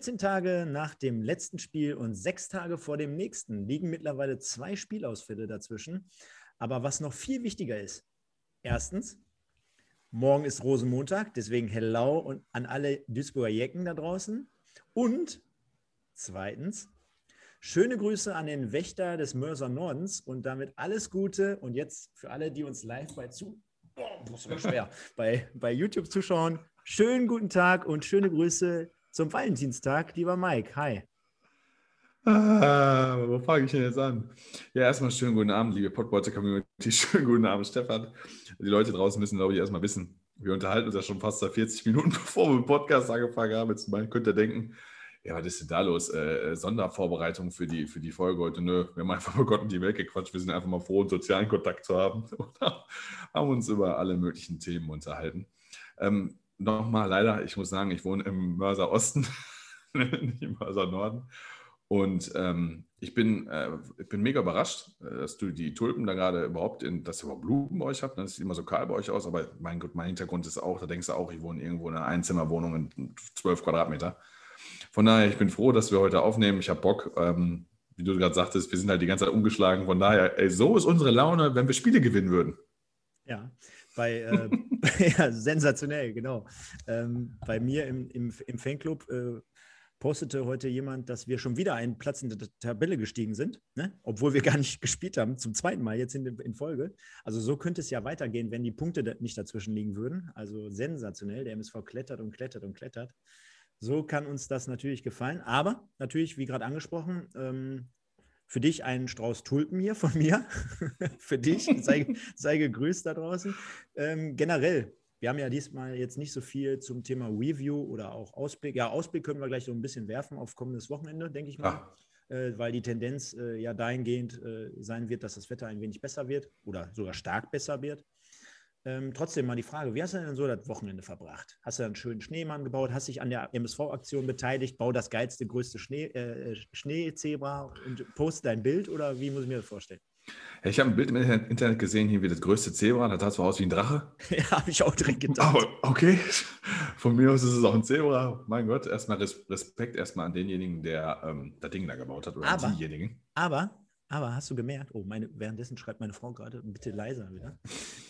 Vierzehn Tage nach dem letzten Spiel und sechs Tage vor dem nächsten liegen mittlerweile zwei Spielausfälle dazwischen. Aber was noch viel wichtiger ist, erstens, morgen ist Rosenmontag, deswegen hello und an alle Duisburger Jecken da draußen. Und zweitens, schöne Grüße an den Wächter des Mörser Nordens und damit alles Gute. Und jetzt für alle, die uns live bei zu oh, schwer, bei, bei YouTube zuschauen, schönen guten Tag und schöne Grüße zum Valentinstag, lieber Mike. Hi. Ah, wo fange ich denn jetzt an? Ja, erstmal schönen guten Abend, liebe Podbolzer Community. Schönen guten Abend, Stefan. Die Leute draußen müssen, glaube ich, erstmal wissen, wir unterhalten uns ja schon fast seit 40 Minuten, bevor wir mit dem Podcast angefangen haben. Jetzt mal könnt ihr denken, ja, was ist denn da los? Äh, Sondervorbereitung für die, für die Folge heute. Nö, wir haben einfach mal Gott und die Welt gequatscht. Wir sind einfach mal froh, einen sozialen Kontakt zu haben. Oder haben uns über alle möglichen Themen unterhalten. Ähm, Nochmal leider, ich muss sagen, ich wohne im Mörser Osten, nicht im Mörser Norden. Und ähm, ich, bin, äh, ich bin mega überrascht, äh, dass du die Tulpen da gerade überhaupt, in, dass ihr überhaupt Blumen bei euch habt. Das sieht immer so kahl bei euch aus, aber mein Gott, mein Hintergrund ist auch, da denkst du auch, ich wohne irgendwo in einer Einzimmerwohnung in 12 Quadratmeter. Von daher, ich bin froh, dass wir heute aufnehmen. Ich habe Bock. Ähm, wie du gerade sagtest, wir sind halt die ganze Zeit umgeschlagen. Von daher, ey, so ist unsere Laune, wenn wir Spiele gewinnen würden. Ja, bei, äh, ja, sensationell, genau. Ähm, bei mir im, im, im Fanclub äh, postete heute jemand, dass wir schon wieder einen Platz in der Tabelle gestiegen sind, ne? obwohl wir gar nicht gespielt haben, zum zweiten Mal jetzt in, in, Folge. Also so könnte es ja weitergehen, wenn die Punkte nicht dazwischen liegen würden. Also sensationell, der MSV klettert und klettert und klettert. So kann uns das natürlich gefallen. Aber natürlich, wie gerade angesprochen, ähm, für dich einen Strauß Tulpen hier von mir. für dich, sei, sei, gegrüßt da draußen. Ähm, generell, wir haben ja diesmal jetzt nicht so viel zum Thema Review oder auch Ausblick. Ja, Ausblick können wir gleich so ein bisschen werfen auf kommendes Wochenende, denke ich mal. Äh, weil die Tendenz äh, ja dahingehend äh, sein wird, dass das Wetter ein wenig besser wird oder sogar stark besser wird. Ähm, trotzdem mal die Frage, wie hast du denn so das Wochenende verbracht? Hast du einen schönen Schneemann gebaut? Hast dich an der MSV-Aktion beteiligt? Bau das geilste, größte Schnee, äh, Schneezebra und poste dein Bild oder wie muss ich mir das vorstellen? Ja, ich habe ein Bild im Internet gesehen, hier wie das größte Zebra. Das sah zwar aus wie ein Drache. ja, habe ich auch direkt gedacht. Aber okay, von mir aus ist es auch ein Zebra. Mein Gott, erstmal Respekt erstmal an denjenigen, der ähm, das Ding da gebaut hat oder aber, diejenigen. Aber, aber hast du gemerkt, oh, meine, währenddessen schreibt meine Frau gerade, bitte leiser wieder.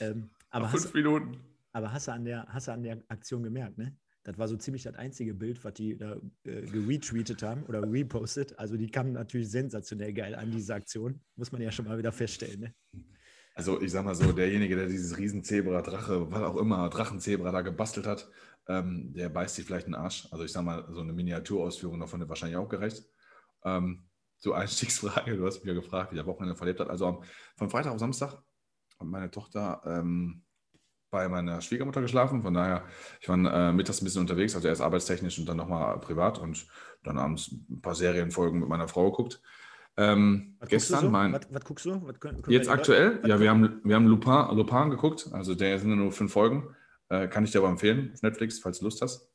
Ähm, aber fünf hast, Minuten. Aber hast du, an der, hast du an der Aktion gemerkt, ne? Das war so ziemlich das einzige Bild, was die da äh, geretweetet haben oder repostet. Also die kamen natürlich sensationell geil an, diese Aktion. Muss man ja schon mal wieder feststellen. Ne? Also ich sag mal so, derjenige, der dieses Riesenzebra, Drache, was auch immer, Drachenzebra da gebastelt hat, ähm, der beißt sich vielleicht einen Arsch. Also ich sag mal, so eine Miniaturausführung davon hat wahrscheinlich auch gerecht. Ähm, so Einstiegsfrage, du hast mich ja gefragt, wie der Wochenende verlebt hat. Also am, von Freitag auf Samstag hat meine Tochter ähm, bei meiner Schwiegermutter geschlafen. Von daher, ich war äh, mittags ein bisschen unterwegs, also erst arbeitstechnisch und dann nochmal privat und dann abends ein paar Serienfolgen mit meiner Frau geguckt. Ähm, gestern so? mein. Was, was, guckst du? Was können, können jetzt aktuell? Ja, wir haben, wir haben Lupin, Lupin geguckt. Also der sind nur fünf Folgen. Äh, kann ich dir aber empfehlen auf Netflix, falls du Lust hast.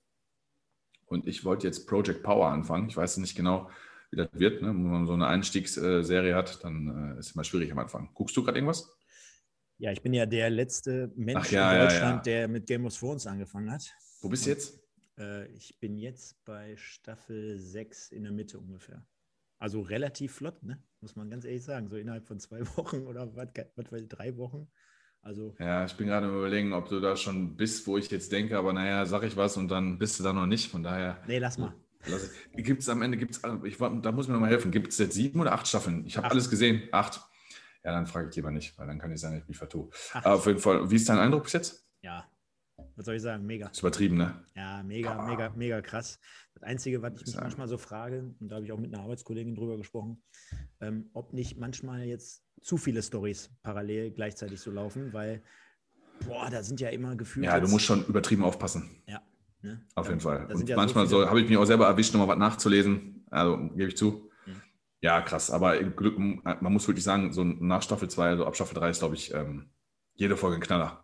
Und ich wollte jetzt Project Power anfangen. Ich weiß nicht genau, wie das wird. Ne? Wenn man so eine Einstiegsserie hat, dann äh, ist es immer schwierig am Anfang. Guckst du gerade irgendwas? Ja, ich bin ja der letzte Mensch ja, in Deutschland, ja, ja. der mit Game of Thrones angefangen hat. Wo bist du jetzt? Äh, ich bin jetzt bei Staffel 6 in der Mitte ungefähr. Also relativ flott, ne? muss man ganz ehrlich sagen. So innerhalb von zwei Wochen oder was, was weiß ich, drei Wochen. Also, ja, ich bin gerade überlegen, ob du da schon bist, wo ich jetzt denke, aber naja, sag ich was und dann bist du da noch nicht. Von daher. Nee, lass mal. Gibt es am Ende, gibt's, ich, da muss mir noch mal helfen, gibt es jetzt sieben oder acht Staffeln? Ich habe alles gesehen. Acht. Ja, dann frage ich lieber nicht, weil dann kann ich sagen, ich mich vertue. Aber auf jeden Fall, wie ist dein Eindruck bis jetzt? Ja, was soll ich sagen? Mega. Ist übertrieben, ne? Ja, mega, mega, mega krass. Das Einzige, was ich mich manchmal so frage, und da habe ich auch mit einer Arbeitskollegin drüber gesprochen, ähm, ob nicht manchmal jetzt zu viele Stories parallel gleichzeitig so laufen, weil, boah, da sind ja immer Gefühle. Ja, du musst schon übertrieben aufpassen. Ja. Ne? Auf jeden Fall. Und ja manchmal so, so habe ich mich auch selber erwischt, nochmal was nachzulesen. Also gebe ich zu. Ja, krass. Aber Glück, man muss wirklich sagen, so nach Staffel 2, also ab Staffel 3 ist, glaube ich, ähm, jede Folge ein Knaller.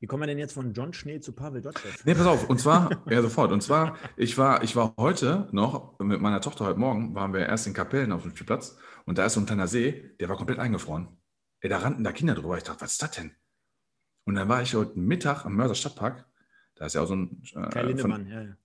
Wie kommen wir denn jetzt von John Schnee zu Pavel Dotschew? Nee, pass auf. Und zwar, ja, sofort. Und zwar, ich war, ich war heute noch mit meiner Tochter, heute Morgen, waren wir erst in Kapellen auf dem Spielplatz und da ist so ein kleiner See, der war komplett eingefroren. Ey, da rannten da Kinder drüber. Ich dachte, was ist das denn? Und dann war ich heute Mittag am Mörser Stadtpark. Da ist ja auch so ein. Äh, Kai Lindemann, ja, ja.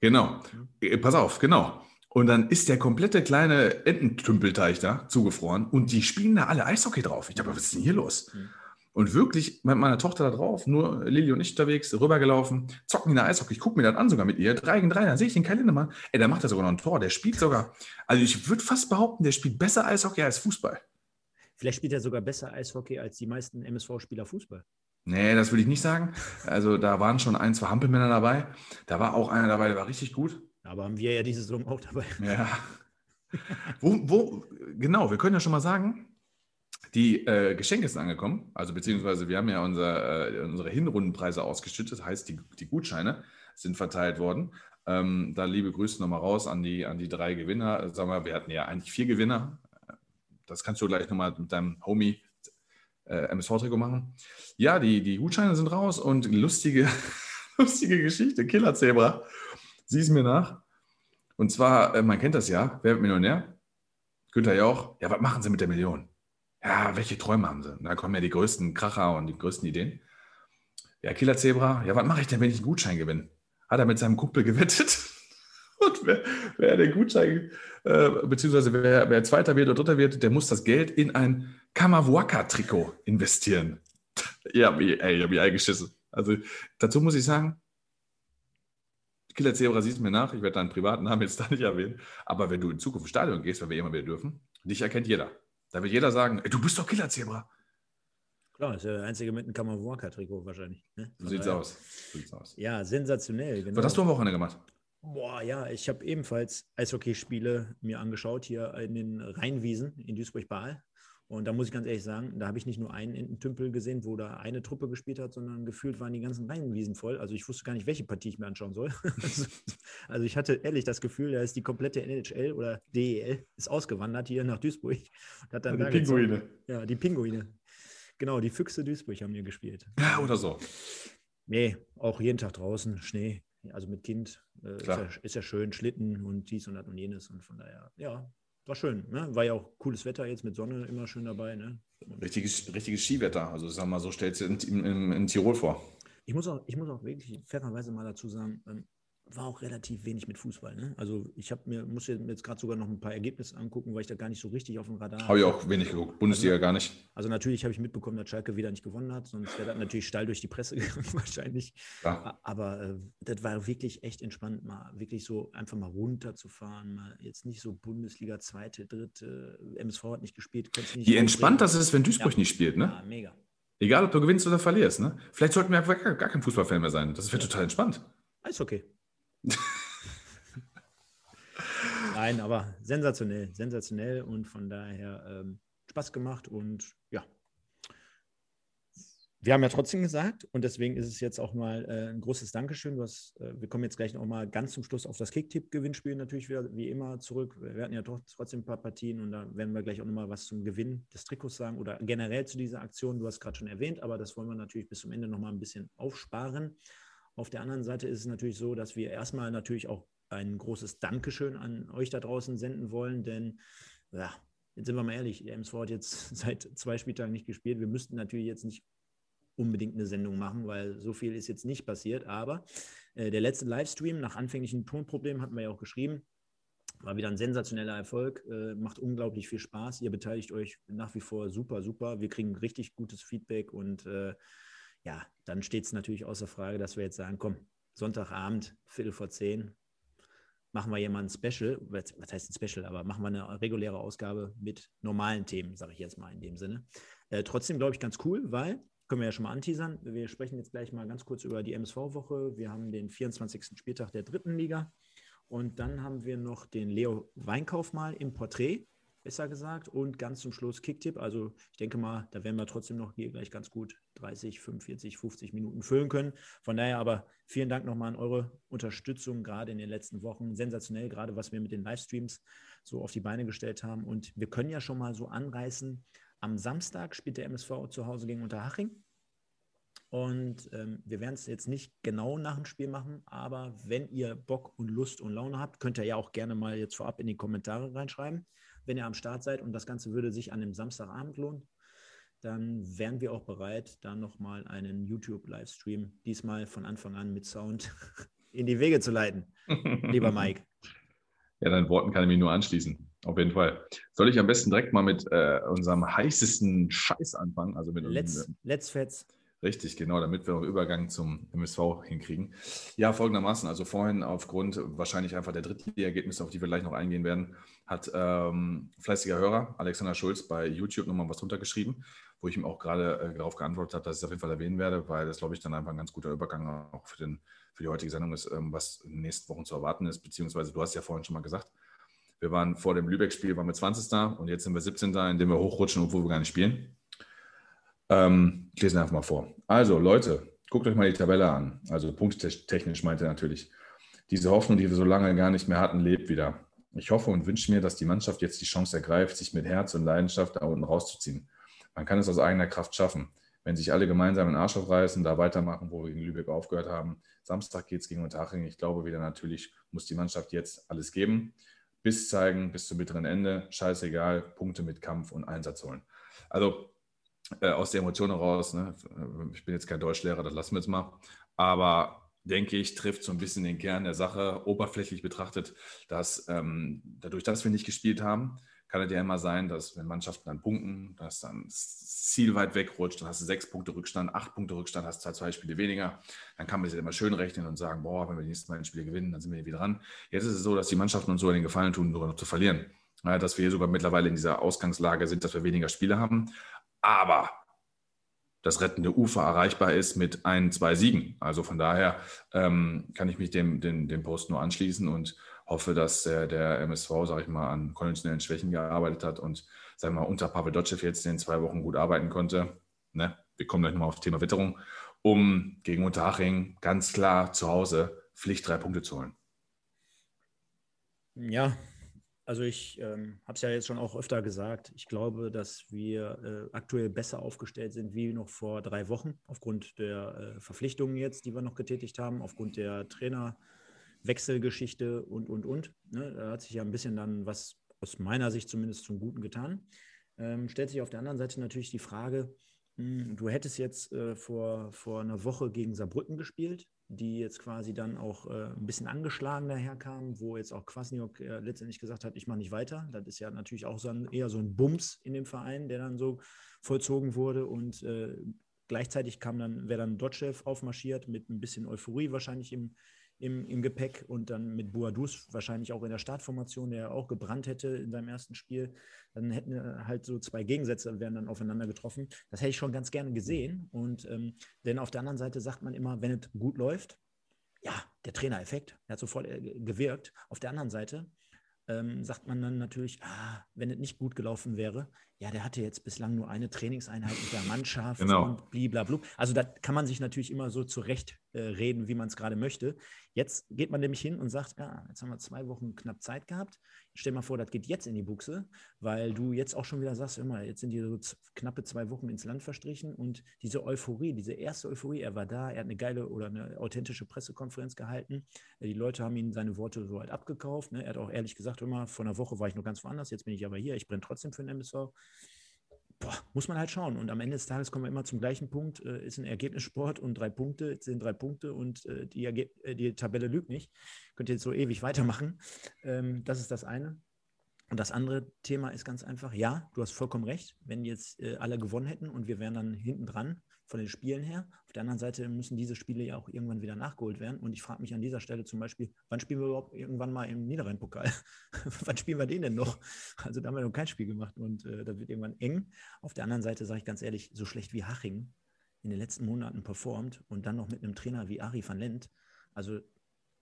Genau. Mhm. Pass auf, genau. Und dann ist der komplette kleine Ententümpelteich da zugefroren und die spielen da alle Eishockey drauf. Ich dachte, was ist denn hier los? Mhm. Und wirklich mit meiner Tochter da drauf, nur Lilly und ich unterwegs, rübergelaufen, zocken in der Eishockey. Ich gucke mir das an sogar mit ihr. 3 gegen 3, dann sehe ich den Kai Lindemann. Ey, der macht ja sogar noch ein Tor. Der spielt sogar, also ich würde fast behaupten, der spielt besser Eishockey als Fußball. Vielleicht spielt er sogar besser Eishockey als die meisten MSV-Spieler Fußball. Nee, das würde ich nicht sagen. Also da waren schon ein, zwei Hampelmänner dabei. Da war auch einer dabei, der war richtig gut. Aber haben wir ja diese Saison auch dabei. Ja. wo, wo, genau, wir können ja schon mal sagen, die äh, Geschenke sind angekommen. Also beziehungsweise wir haben ja unser, äh, unsere Hinrundenpreise ausgeschüttet, heißt die, die Gutscheine sind verteilt worden. Ähm, da liebe Grüße nochmal raus an die, an die drei Gewinner. Sagen wir, wir hatten ja eigentlich vier Gewinner. Das kannst du gleich nochmal mit deinem Homie äh, MSV-Trikot machen. Ja, die, die Gutscheine sind raus und lustige, lustige Geschichte, Killer-Zebra. Sieh es mir nach. Und zwar, äh, man kennt das ja, wer wird Millionär? Günther Jauch. Ja, was machen Sie mit der Million? Ja, welche Träume haben Sie? Da kommen ja die größten Kracher und die größten Ideen. Ja, Killer Zebra. Ja, was mache ich denn, wenn ich einen Gutschein gewinne? Hat er mit seinem Kumpel gewettet? Und wer, wer den Gutschein, äh, beziehungsweise wer, wer Zweiter wird oder Dritter wird, der muss das Geld in ein Kamavuaka-Trikot investieren. ja, ey, ich habe mich eingeschissen. Also dazu muss ich sagen, Killer Zebra siehst mir nach, ich werde deinen privaten Namen jetzt da nicht erwähnen, aber wenn du in Zukunft ins Stadion gehst, wenn wir immer wieder dürfen, dich erkennt jeder. Da wird jeder sagen, ey, du bist doch Killer Zebra. Klar, ist der einzige mit einem Kamavuaka-Trikot wahrscheinlich. Ne? So sieht's aus. sieht's aus. Ja, sensationell. Genau. Was hast du am Wochenende gemacht? Boah, ja, ich habe ebenfalls Eishockeyspiele mir angeschaut hier in den Rheinwiesen in Duisburg-Baal. Und da muss ich ganz ehrlich sagen, da habe ich nicht nur einen Ententümpel gesehen, wo da eine Truppe gespielt hat, sondern gefühlt waren die ganzen Rheinwiesen voll. Also ich wusste gar nicht, welche Partie ich mir anschauen soll. also ich hatte ehrlich das Gefühl, da ist die komplette NHL oder DEL ist ausgewandert hier nach Duisburg. Und hat dann die Pinguine. Gezogen. Ja, die Pinguine. Genau, die Füchse Duisburg haben hier gespielt. Ja, oder so. Nee, auch jeden Tag draußen, Schnee, also mit Kind. Äh, ist, ja, ist, ja, schön, Schlitten und dies und das und jenes. Und von daher, ja, war schön. Ne? War ja auch cooles Wetter jetzt mit Sonne immer schön dabei. Ne? Richtiges, richtiges Skiwetter. Also sag mal, so stellst du in, in, in Tirol vor. Ich muss, auch, ich muss auch wirklich fairerweise mal dazu sagen, ähm, war auch relativ wenig mit Fußball. Ne? Also ich habe mir, muss jetzt gerade sogar noch ein paar Ergebnisse angucken, weil ich da gar nicht so richtig auf dem Radar habe. Habe ich auch wenig geguckt, Bundesliga also, gar nicht. Also natürlich habe ich mitbekommen, dass Schalke wieder nicht gewonnen hat, sonst wäre das natürlich steil durch die Presse gegangen wahrscheinlich. Ja. Aber äh, das war wirklich echt entspannt, mal wirklich so einfach mal runterzufahren, mal jetzt nicht so Bundesliga, zweite, dritte, MSV hat nicht gespielt. Nicht Wie entspannt das ist, wenn Duisburg ja. nicht spielt, ne? Ja, mega. Egal, ob du gewinnst oder verlierst, ne? Vielleicht sollten wir einfach gar, gar kein Fußballfan mehr sein. Das wäre total entspannt. Alles okay. Nein, aber sensationell, sensationell und von daher ähm, Spaß gemacht und ja. Wir haben ja trotzdem gesagt und deswegen ist es jetzt auch mal äh, ein großes Dankeschön. Du hast, äh, wir kommen jetzt gleich noch mal ganz zum Schluss auf das Kicktipp-Gewinnspiel natürlich wieder wie immer zurück. Wir hatten ja trotzdem ein paar Partien und da werden wir gleich auch noch mal was zum Gewinn des Trikots sagen oder generell zu dieser Aktion. Du hast gerade schon erwähnt, aber das wollen wir natürlich bis zum Ende noch mal ein bisschen aufsparen. Auf der anderen Seite ist es natürlich so, dass wir erstmal natürlich auch ein großes Dankeschön an euch da draußen senden wollen, denn ja, jetzt sind wir mal ehrlich, der MSV hat jetzt seit zwei Spieltagen nicht gespielt. Wir müssten natürlich jetzt nicht unbedingt eine Sendung machen, weil so viel ist jetzt nicht passiert. Aber äh, der letzte Livestream nach anfänglichen Tonproblemen hatten wir ja auch geschrieben. War wieder ein sensationeller Erfolg, äh, macht unglaublich viel Spaß. Ihr beteiligt euch nach wie vor super, super. Wir kriegen richtig gutes Feedback und äh, ja, dann steht es natürlich außer Frage, dass wir jetzt sagen, komm, Sonntagabend, Viertel vor zehn, machen wir hier mal ein Special, was heißt ein Special, aber machen wir eine reguläre Ausgabe mit normalen Themen, sage ich jetzt mal in dem Sinne. Äh, trotzdem glaube ich ganz cool, weil, können wir ja schon mal anteasern, wir sprechen jetzt gleich mal ganz kurz über die MSV-Woche. Wir haben den 24. Spieltag der dritten Liga und dann haben wir noch den Leo Weinkauf mal im Porträt. Besser gesagt. Und ganz zum Schluss Kicktipp. Also ich denke mal, da werden wir trotzdem noch hier gleich ganz gut 30, 45, 50 Minuten füllen können. Von daher aber vielen Dank nochmal an eure Unterstützung, gerade in den letzten Wochen. Sensationell, gerade was wir mit den Livestreams so auf die Beine gestellt haben. Und wir können ja schon mal so anreißen. Am Samstag spielt der MSV zu Hause gegen Unterhaching. Und ähm, wir werden es jetzt nicht genau nach dem Spiel machen, aber wenn ihr Bock und Lust und Laune habt, könnt ihr ja auch gerne mal jetzt vorab in die Kommentare reinschreiben, wenn ihr am Start seid und das Ganze würde sich an dem Samstagabend lohnen, dann wären wir auch bereit, da nochmal einen YouTube-Livestream, diesmal von Anfang an mit Sound, in die Wege zu leiten. Lieber Mike. Ja, deinen Worten kann ich mich nur anschließen. Auf jeden Fall. Soll ich am besten direkt mal mit äh, unserem heißesten Scheiß anfangen? Also mit Let's, unserem, Let's Fets. Richtig, genau, damit wir auch Übergang zum MSV hinkriegen. Ja, folgendermaßen, also vorhin aufgrund wahrscheinlich einfach der Drittliga-Ergebnisse, auf die wir gleich noch eingehen werden, hat ähm, fleißiger Hörer Alexander Schulz bei YouTube nochmal was runtergeschrieben, wo ich ihm auch gerade äh, darauf geantwortet habe, dass ich es auf jeden Fall erwähnen werde, weil das, glaube ich, dann einfach ein ganz guter Übergang auch für, den, für die heutige Sendung ist, ähm, was in den nächsten Wochen zu erwarten ist, beziehungsweise du hast ja vorhin schon mal gesagt, wir waren vor dem Lübeck-Spiel, waren wir 20. und jetzt sind wir 17. indem wir hochrutschen, obwohl wir gar nicht spielen. Ähm, ich lese einfach mal vor. Also, Leute, guckt euch mal die Tabelle an. Also, punkttechnisch meint er natürlich. Diese Hoffnung, die wir so lange gar nicht mehr hatten, lebt wieder. Ich hoffe und wünsche mir, dass die Mannschaft jetzt die Chance ergreift, sich mit Herz und Leidenschaft da unten rauszuziehen. Man kann es aus eigener Kraft schaffen, wenn sich alle gemeinsam den Arsch aufreißen, da weitermachen, wo wir in Lübeck aufgehört haben. Samstag geht es gegen Unterhaching. Ich glaube wieder natürlich, muss die Mannschaft jetzt alles geben. Bis zeigen, bis zum bitteren Ende. Scheißegal, Punkte mit Kampf und Einsatz holen. Also äh, aus der Emotion heraus, ne? ich bin jetzt kein Deutschlehrer, das lassen wir jetzt mal, aber denke ich, trifft so ein bisschen den Kern der Sache, oberflächlich betrachtet, dass ähm, dadurch, dass wir nicht gespielt haben, kann es ja immer sein, dass wenn Mannschaften dann punkten, dass dann das Ziel weit wegrutscht, dann hast du sechs Punkte Rückstand, acht Punkte Rückstand, hast zwei, zwei Spiele weniger, dann kann man sich immer schön rechnen und sagen, boah, wenn wir die nächsten beiden Spiele gewinnen, dann sind wir wieder dran. Jetzt ist es so, dass die Mannschaften uns sogar den Gefallen tun, sogar noch zu verlieren. Dass wir sogar mittlerweile in dieser Ausgangslage sind, dass wir weniger Spiele haben aber das rettende Ufer erreichbar ist mit ein, zwei Siegen. Also von daher ähm, kann ich mich dem, dem, dem Post nur anschließen und hoffe, dass der, der MSV, sage ich mal, an konventionellen Schwächen gearbeitet hat und, sagen wir mal, unter Pavel Dotschew jetzt in zwei Wochen gut arbeiten konnte. Ne? Wir kommen gleich nochmal auf das Thema Witterung, um gegen Unterhaching ganz klar zu Hause Pflicht drei Punkte zu holen. Ja, also ich ähm, habe es ja jetzt schon auch öfter gesagt. Ich glaube, dass wir äh, aktuell besser aufgestellt sind wie noch vor drei Wochen aufgrund der äh, Verpflichtungen jetzt, die wir noch getätigt haben, aufgrund der Trainerwechselgeschichte und, und, und. Ne? Da hat sich ja ein bisschen dann was aus meiner Sicht zumindest zum Guten getan. Ähm, stellt sich auf der anderen Seite natürlich die Frage, mh, hm, du hättest jetzt äh, vor, vor einer Woche gegen Saarbrücken gespielt die jetzt quasi dann auch äh, ein bisschen angeschlagen daherkamen, wo jetzt auch Kwasniok äh, letztendlich gesagt hat, ich mache nicht weiter. Das ist ja natürlich auch so ein, eher so ein Bums in dem Verein, der dann so vollzogen wurde und äh, gleichzeitig kam dann, wäre dann Dotschew aufmarschiert mit ein bisschen Euphorie wahrscheinlich im, im, im Gepäck und dann mit Boadus wahrscheinlich auch in der Startformation, der auch gebrannt hätte in seinem ersten Spiel. Dann hätten halt so zwei Gegensätze wären dann aufeinander getroffen. Das hätte ich schon ganz gerne gesehen. Und ähm, denn auf der anderen Seite sagt man immer, wenn es gut läuft, ja, der Trainereffekt, der hat sofort äh, gewirkt. Auf der anderen Seite ähm, sagt man dann natürlich, ah, wenn es nicht gut gelaufen wäre, ja, der hatte jetzt bislang nur eine Trainingseinheit mit der Mannschaft genau. und blablabla. Also da kann man sich natürlich immer so zurecht äh, reden, wie man es gerade möchte. Jetzt geht man nämlich hin und sagt, ja, jetzt haben wir zwei Wochen knapp Zeit gehabt. Stell mal vor, das geht jetzt in die Buchse, weil du jetzt auch schon wieder sagst, immer, jetzt sind die so knappe zwei Wochen ins Land verstrichen und diese Euphorie, diese erste Euphorie, er war da, er hat eine geile oder eine authentische Pressekonferenz gehalten. Die Leute haben ihm seine Worte so halt abgekauft. Ne? Er hat auch ehrlich gesagt immer, vor einer Woche war ich noch ganz woanders, jetzt bin ich aber hier, ich brenne trotzdem für den MSV boah, muss man halt schauen. Und am Ende des Tages kommen wir immer zum gleichen Punkt. Äh, ist ein Ergebnissport und drei Punkte sind drei Punkte und äh, die, äh, die, Tabelle lügt nicht. Könnt ihr jetzt so ewig weitermachen. Ähm, das ist das eine. Und das andere Thema ist ganz einfach, ja, du hast vollkommen recht. Wenn jetzt äh, alle gewonnen hätten und wir wären dann hinten dran, von den Spielen her. Auf der anderen Seite müssen diese Spiele ja auch irgendwann wieder nachgeholt werden. Und ich frage mich an dieser Stelle zum Beispiel, wann spielen wir überhaupt irgendwann mal im Niederrhein-Pokal? wann spielen wir den denn noch? Also da haben wir noch kein Spiel gemacht und äh, das wird irgendwann eng. Auf der anderen Seite sage ich ganz ehrlich, so schlecht wie Haching in den letzten Monaten performt und dann noch mit einem Trainer wie Ari van Lent. Also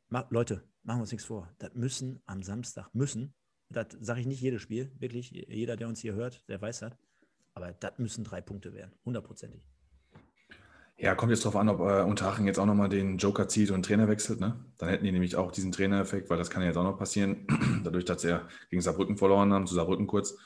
ma Leute, machen wir uns nichts vor. Das müssen am Samstag, müssen Das sage ich nicht jedes Spiel, wirklich. Jeder, der uns hier hört, der weiß das. Aber das müssen drei Punkte werden, hundertprozentig. Ja, kommt jetzt darauf an, ob äh, Unterhaching jetzt auch nochmal den Joker zieht und Trainer wechselt. Ne? Dann hätten die nämlich auch diesen Trainereffekt, weil das kann ja jetzt auch noch passieren. Dadurch, dass sie ja gegen Saarbrücken verloren haben, zu Saarbrücken kurz,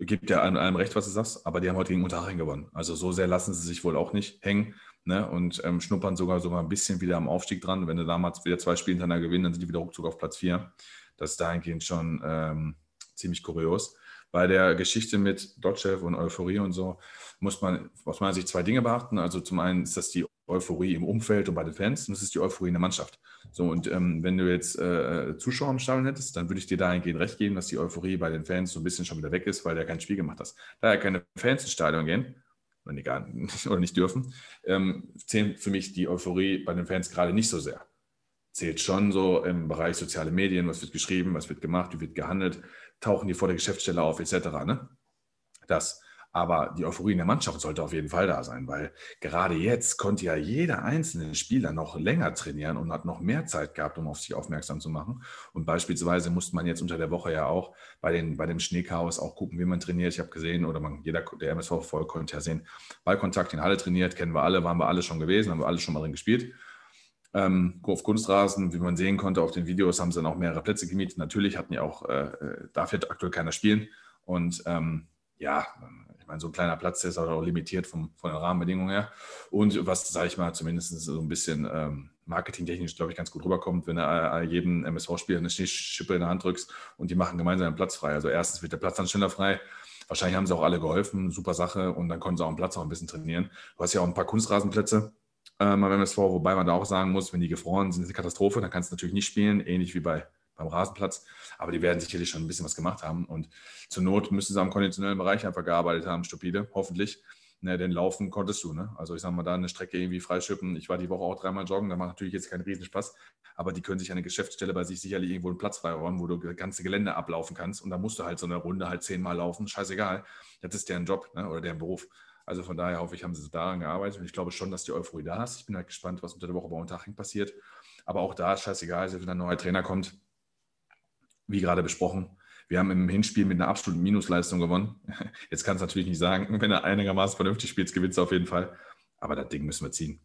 gibt ja an allem recht, was du sagst, aber die haben heute gegen Unterhaching gewonnen. Also so sehr lassen sie sich wohl auch nicht hängen ne? und ähm, schnuppern sogar sogar ein bisschen wieder am Aufstieg dran. Wenn du damals wieder zwei Spiele hintereinander gewinnen, dann sind die wieder ruckzuck auf Platz 4. Das ist dahingehend schon ähm, ziemlich kurios. Bei der Geschichte mit Dotchev und Euphorie und so muss man aus meiner Sicht zwei Dinge beachten. Also zum einen ist das die Euphorie im Umfeld und bei den Fans und das ist die Euphorie in der Mannschaft. So, und ähm, wenn du jetzt äh, Zuschauer im Stadion hättest, dann würde ich dir dahingehend recht geben, dass die Euphorie bei den Fans so ein bisschen schon wieder weg ist, weil der kein Spiel gemacht hat. Da ja keine Fans ins Stadion gehen, oder nicht, oder nicht dürfen, ähm, zählt für mich die Euphorie bei den Fans gerade nicht so sehr. Zählt schon so im Bereich soziale Medien, was wird geschrieben, was wird gemacht, wie wird gehandelt tauchen die vor der Geschäftsstelle auf, etc. Ne? Das. Aber die Euphorie in der Mannschaft sollte auf jeden Fall da sein, weil gerade jetzt konnte ja jeder einzelne Spieler noch länger trainieren und hat noch mehr Zeit gehabt, um auf sich aufmerksam zu machen. Und beispielsweise musste man jetzt unter der Woche ja auch bei, den, bei dem Schneechaos auch gucken, wie man trainiert. Ich habe gesehen, oder man, jeder, der MSV voll konnte ja sehen, Ballkontakt in Halle trainiert, kennen wir alle, waren wir alle schon gewesen, haben wir alle schon mal drin gespielt. Ähm, Kunstrasen, wie man sehen konnte auf den Videos, haben sie dann auch mehrere Plätze gemietet. Natürlich hatten ja auch, äh, äh, darf jetzt aktuell keiner spielen. Und ähm, ja, ich meine, so ein kleiner Platz der ist auch limitiert vom, von den Rahmenbedingungen her. Und was, sage ich mal, zumindest so ein bisschen ähm, marketingtechnisch, glaube ich, ganz gut rüberkommt, wenn du äh, jedem MSV-Spieler eine Schneeschippe in der Hand drückst und die machen gemeinsam einen Platz frei. Also erstens wird der Platz dann schneller frei. Wahrscheinlich haben sie auch alle geholfen, super Sache. Und dann konnten sie auch am Platz auch ein bisschen trainieren. Du hast ja auch ein paar Kunstrasenplätze ähm, beim MSV, wobei man da auch sagen muss, wenn die gefroren sind, ist eine Katastrophe, dann kannst du natürlich nicht spielen, ähnlich wie bei, beim Rasenplatz. Aber die werden sicherlich schon ein bisschen was gemacht haben. Und zur Not müssen sie am konditionellen Bereich einfach gearbeitet haben, stupide, hoffentlich. Ne, denn laufen konntest du. Ne? Also ich sage mal, da eine Strecke irgendwie freischippen. Ich war die Woche auch dreimal joggen, da macht natürlich jetzt keinen Riesenspaß. Aber die können sich eine Geschäftsstelle bei sich sicherlich irgendwo einen Platz freiräumen, wo du das ganze Gelände ablaufen kannst. Und da musst du halt so eine Runde halt zehnmal laufen. Scheißegal. Das ist deren Job ne? oder deren Beruf. Also von daher hoffe ich, haben sie daran gearbeitet. Und ich glaube schon, dass die Euphorie da ist. Ich bin halt gespannt, was unter der Woche bei Unterhaching passiert. Aber auch da ist scheißegal, wenn ein neuer Trainer kommt. Wie gerade besprochen, wir haben im Hinspiel mit einer absoluten Minusleistung gewonnen. Jetzt kann es natürlich nicht sagen, wenn er einigermaßen vernünftig spielt, gewinnt es auf jeden Fall. Aber das Ding müssen wir ziehen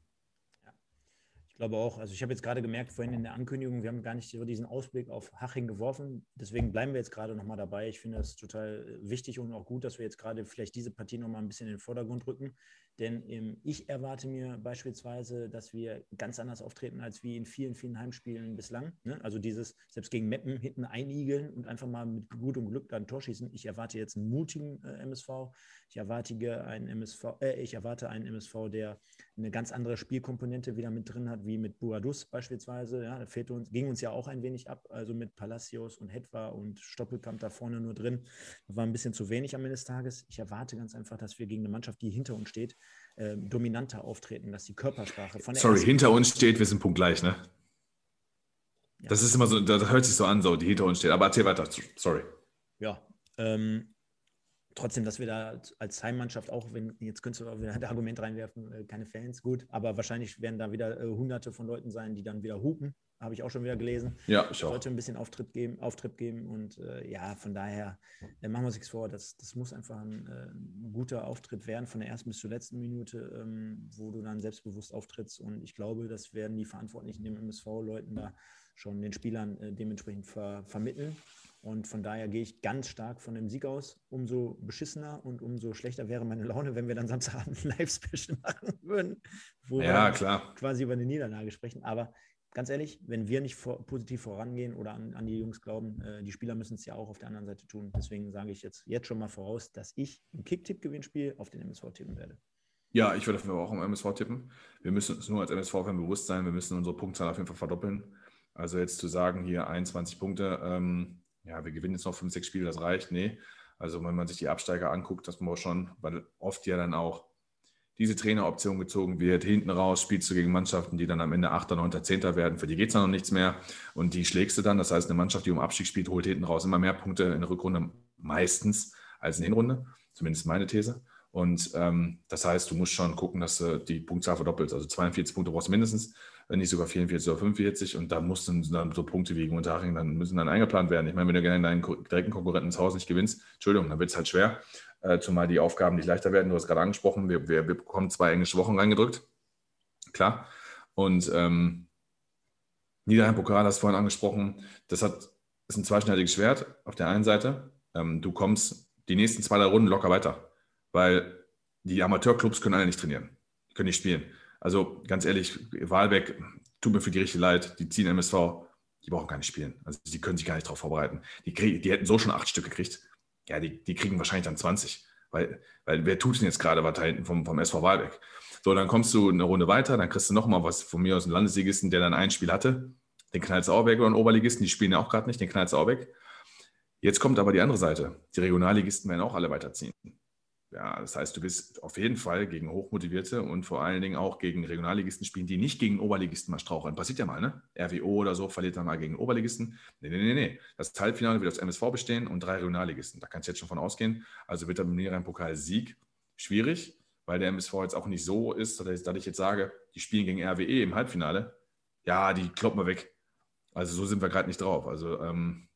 glaube auch, also ich habe jetzt gerade gemerkt, vorhin in der Ankündigung, wir haben gar nicht so diesen Ausblick auf Haching geworfen. Deswegen bleiben wir jetzt gerade nochmal dabei. Ich finde das total wichtig und auch gut, dass wir jetzt gerade vielleicht diese Partie nochmal ein bisschen in den Vordergrund rücken. Denn ähm, ich erwarte mir beispielsweise, dass wir ganz anders auftreten als wie in vielen, vielen Heimspielen bislang. Ne? Also dieses, selbst gegen Meppen hinten einigeln und einfach mal mit gutem Glück da ein Tor schießen. Ich erwarte jetzt einen mutigen äh, MSV. Ich erwarte einen MSV, äh, ich erwarte einen MSV, der eine ganz andere Spielkomponente wieder mit drin hat, wie mit Buadus beispielsweise. Ja, da fehlt uns, ging uns ja auch ein wenig ab, also mit Palacios und Hetwa und Stoppelkamp da vorne nur drin. Das war ein bisschen zu wenig am Ende des Tages. Ich erwarte ganz einfach, dass wir gegen eine Mannschaft, die hinter uns steht, äh, dominanter auftreten, dass die Körpersprache von der Sorry, hinter uns steht, wir sind punktgleich, ne? Ja. Das ist immer so, das hört sich so an, so, die hinter uns steht. Aber erzähl weiter, sorry. Ja, ähm, trotzdem, dass wir da als Heimmannschaft auch, wenn jetzt könntest du wieder ein Argument reinwerfen, äh, keine Fans, gut, aber wahrscheinlich werden da wieder äh, hunderte von Leuten sein, die dann wieder hupen. Habe ich auch schon wieder gelesen. Ja, ich auch. Sollte ein bisschen Auftritt geben, Auftritt geben und äh, ja, von daher äh, machen wir uns nichts vor. Das, das muss einfach ein, äh, ein, guter Auftritt werden, von der ersten bis zur letzten Minute, ähm, wo du dann selbstbewusst auftrittst. Und ich glaube, das werden die Verantwortlichen dem MSV-Leuten da schon den Spielern äh, dementsprechend ver vermitteln. Und von daher gehe ich ganz stark von dem Sieg aus. Umso beschissener und umso schlechter wäre meine Laune, wenn wir dann Samstagabend ein Live-Special machen würden, wo ja, wir klar. quasi über eine Niederlage sprechen. Aber ganz ehrlich, wenn wir nicht vor, positiv vorangehen oder an, an, die Jungs glauben, äh, die Spieler müssen es ja auch auf der anderen Seite tun. Deswegen sage ich jetzt, jetzt schon mal voraus, dass ich im Kick-Tipp-Gewinnspiel auf den MSV tippen werde. Ja, ich würde dafür auch im MSV tippen. Wir müssen uns nur als MSV-Fan bewusst sein, wir müssen unsere Punktzahl auf jeden Fall verdoppeln. Also jetzt zu sagen, hier 21 Punkte, ähm, ja, wir gewinnen jetzt noch fünf, sechs Spiele, das reicht. Nee. Also wenn man sich die Absteiger anguckt, das man schon, weil oft ja dann auch diese Traineroption gezogen wird. Hinten raus spielst du gegen Mannschaften, die dann am Ende 8., 9., 10. werden. Für die geht es dann noch nichts mehr. Und die schlägst du dann. Das heißt, eine Mannschaft, die um Abstieg spielt, holt hinten raus immer mehr Punkte in der Rückrunde meistens als in der Hinrunde. Zumindest meine These. Und ähm, das heißt, du musst schon gucken, dass du die Punktzahl verdoppelst. Also 42 Punkte brauchst du mindestens. Wenn nicht sogar 44 oder 45 und da mussten dann so Punkte wie Unterhaching dann müssen dann eingeplant werden. Ich meine, wenn du gerne deinen direkten Konkurrenten ins Haus nicht gewinnst, Entschuldigung, dann wird es halt schwer, äh, zumal die Aufgaben nicht leichter werden. Du hast gerade angesprochen, wir, wir, wir bekommen zwei englische Wochen reingedrückt, klar. Und ähm, Niederrhein-Pokal hast du vorhin angesprochen, das hat, ist ein zweischneidiges Schwert auf der einen Seite. Ähm, du kommst die nächsten zwei, drei Runden locker weiter, weil die Amateurclubs können alle nicht trainieren, können nicht spielen. Also ganz ehrlich, Wahlbeck, tut mir für die richtig leid, die ziehen MSV, die brauchen gar nicht spielen. Also die können sich gar nicht darauf vorbereiten. Die, krieg, die hätten so schon acht Stück gekriegt. Ja, die, die kriegen wahrscheinlich dann 20. Weil, weil wer tut denn jetzt gerade was da hinten vom, vom SV Wahlbeck? So, dann kommst du eine Runde weiter, dann kriegst du nochmal was von mir aus einem Landesligisten, der dann ein Spiel hatte. Den knallst du auch weg oder einen Oberligisten, die spielen ja auch gerade nicht, den knallst du auch weg. Jetzt kommt aber die andere Seite. Die Regionalligisten werden auch alle weiterziehen. Ja, das heißt, du bist auf jeden Fall gegen hochmotivierte und vor allen Dingen auch gegen Regionalligisten spielen, die nicht gegen Oberligisten mal straucheln. Passiert ja mal, ne? RWO oder so verliert dann mal gegen Oberligisten. Nee, nee, nee, nee. Das Halbfinale wird aus MSV bestehen und drei Regionalligisten. Da kannst du jetzt schon von ausgehen. Also wird dann im Pokal Sieg schwierig, weil der MSV jetzt auch nicht so ist, dass ich jetzt sage, die spielen gegen RWE im Halbfinale. Ja, die kloppen wir weg. Also so sind wir gerade nicht drauf. Also ähm,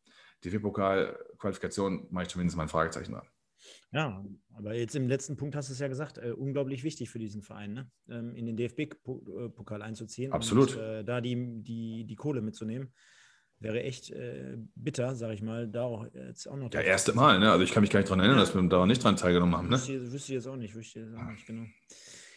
DFB-Pokal-Qualifikation mache ich zumindest mal ein Fragezeichen dran. Ja, aber jetzt im letzten Punkt hast du es ja gesagt, äh, unglaublich wichtig für diesen Verein, ne? ähm, in den DFB-Pokal einzuziehen. Absolut. Und äh, da die, die, die Kohle mitzunehmen, wäre echt äh, bitter, sag ich mal, da auch jetzt auch noch. Ja, erste Mal, ne? Also ich kann mich gar nicht daran erinnern, ja. dass wir da nicht dran teilgenommen haben, ne? Wüsste, wüsste ich jetzt auch nicht, wüsste ich jetzt auch nicht, genau.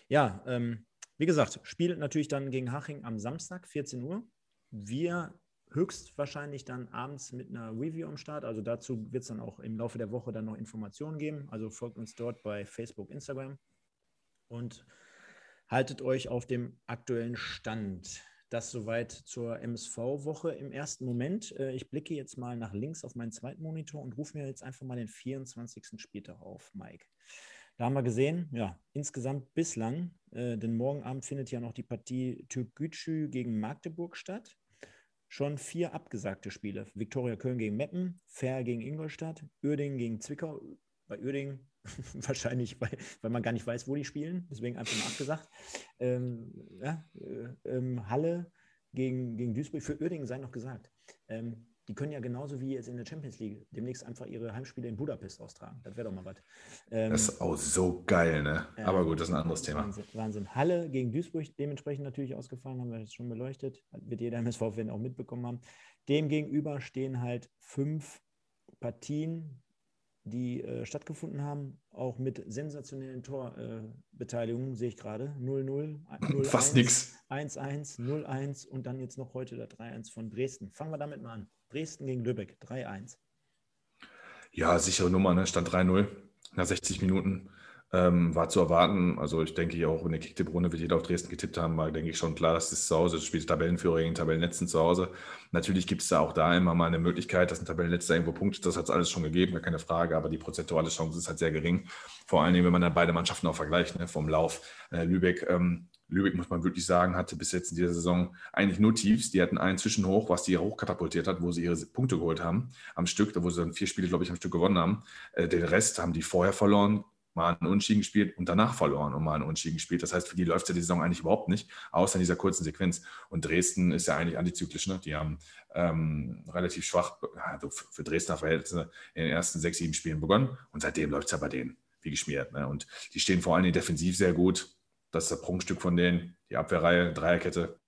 Ja, ähm, wie gesagt, spielt natürlich dann gegen Haching am Samstag, 14 Uhr. Wir höchstwahrscheinlich dann abends mit einer Review am Start. Also dazu wird es dann auch im Laufe der Woche dann noch Informationen geben. Also folgt uns dort bei Facebook, Instagram und haltet euch auf dem aktuellen Stand. Das soweit zur MSV-Woche im ersten Moment. Äh, ich blicke jetzt mal nach links auf meinen zweiten Monitor und rufe mir jetzt einfach mal den 24. Spieltag auf, Mike. Da haben wir gesehen, ja, insgesamt bislang, äh, denn morgen Abend findet ja noch die Partie Türk Gütschü gegen Magdeburg statt schon vier abgesagte Spiele. Viktoria Köln gegen Meppen, Fair gegen Ingolstadt, Uerdingen gegen Zwickau. Bei Uerdingen wahrscheinlich, weil, weil man gar nicht weiß, wo die spielen, deswegen einfach mal abgesagt. Ähm, ja, äh, ähm, Halle gegen, gegen Duisburg, für Uerdingen sei noch gesagt. Ähm, die können ja genauso wie jetzt in der Champions League demnächst einfach ihre Heimspiele in Budapest austragen. Das wäre doch mal was. Ähm, das ist auch so geil, ne? Aber gut, das ist ein anderes Thema. Wahnsinn, Wahnsinn. Halle gegen Duisburg dementsprechend natürlich ausgefallen, haben wir jetzt schon beleuchtet. Wird jeder MSV-Fan auch mitbekommen haben. Demgegenüber stehen halt fünf Partien, die äh, stattgefunden haben, auch mit sensationellen Torbeteiligungen, äh, sehe ich gerade. 0-0, Fast nichts. 1-1, 0-1 und dann jetzt noch heute der 3-1 von Dresden. Fangen wir damit mal an. Dresden gegen Lübeck, 3-1. Ja, sichere Nummer, ne? Stand 3-0 nach 60 Minuten. Ähm, war zu erwarten. Also ich denke auch in der Kicktipp-Runde wird jeder auf Dresden getippt haben, war, denke ich, schon klar, dass das zu Hause spielt Tabellenführer gegen Tabellenletzten zu Hause. Natürlich gibt es da auch da immer mal eine Möglichkeit, dass ein Tabellenletzter irgendwo punktet. Das hat es alles schon gegeben, gar keine Frage, aber die prozentuale Chance ist halt sehr gering. Vor allen Dingen, wenn man dann beide Mannschaften auch vergleicht, ne, vom Lauf. Äh, Lübeck ähm, Lübeck, muss man wirklich sagen, hatte bis jetzt in dieser Saison eigentlich nur Tiefs. Die hatten einen Zwischenhoch, was die hochkatapultiert hat, wo sie ihre Punkte geholt haben am Stück, wo sie dann vier Spiele, glaube ich, am Stück gewonnen haben. Äh, den Rest haben die vorher verloren, mal einen Unentschieden gespielt und danach verloren und mal einen Unentschieden gespielt. Das heißt, für die läuft ja die Saison eigentlich überhaupt nicht, außer in dieser kurzen Sequenz. Und Dresden ist ja eigentlich antizyklisch. Ne? Die haben ähm, relativ schwach, also für Dresdner Verhältnisse, in den ersten sechs, sieben Spielen begonnen und seitdem läuft es ja bei denen wie geschmiert. Ne? Und die stehen vor Dingen defensiv sehr gut. Das ist das Prunkstück von denen. Die Abwehrreihe, Dreierkette,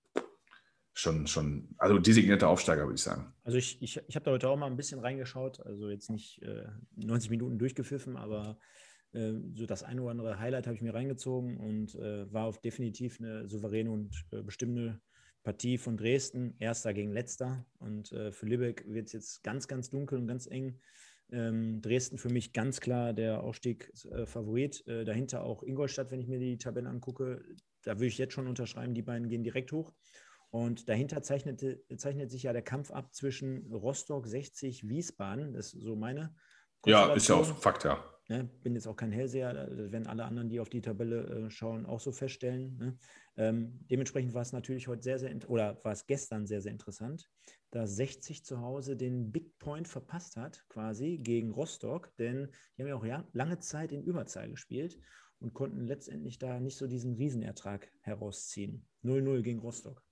schon, schon, also designierte Aufsteiger, würde ich sagen. Also ich, ich, ich habe da heute auch mal ein bisschen reingeschaut, also jetzt nicht äh, 90 Minuten durchgepfiffen, aber äh, so das eine oder andere Highlight habe ich mir reingezogen und äh, war auf definitiv eine souveräne und äh, bestimmte Partie von Dresden, erster gegen letzter. Und äh, für Lübeck wird es jetzt ganz, ganz dunkel und ganz eng. Ähm, Dresden für mich ganz klar der Aufstiegsfavorit. Äh, dahinter auch Ingolstadt, wenn ich mir die Tabelle angucke. Da würde ich jetzt schon unterschreiben, die beiden gehen direkt hoch. Und dahinter zeichnet, zeichnet sich ja der Kampf ab zwischen Rostock, 60, Wiesbaden. Das ist so meine. Ja, ist ja auch Fakt, ja. Ne, bin jetzt auch kein Hellseher, das werden alle anderen, die auf die Tabelle äh, schauen, auch so feststellen. Ne? Ähm, dementsprechend war es natürlich heute sehr, sehr, oder war es gestern sehr, sehr interessant, da 60 zu Hause den Big Point verpasst hat, quasi gegen Rostock, denn die haben ja auch lange Zeit in Überzahl gespielt und konnten letztendlich da nicht so diesen Riesenertrag herausziehen. 0-0 gegen Rostock.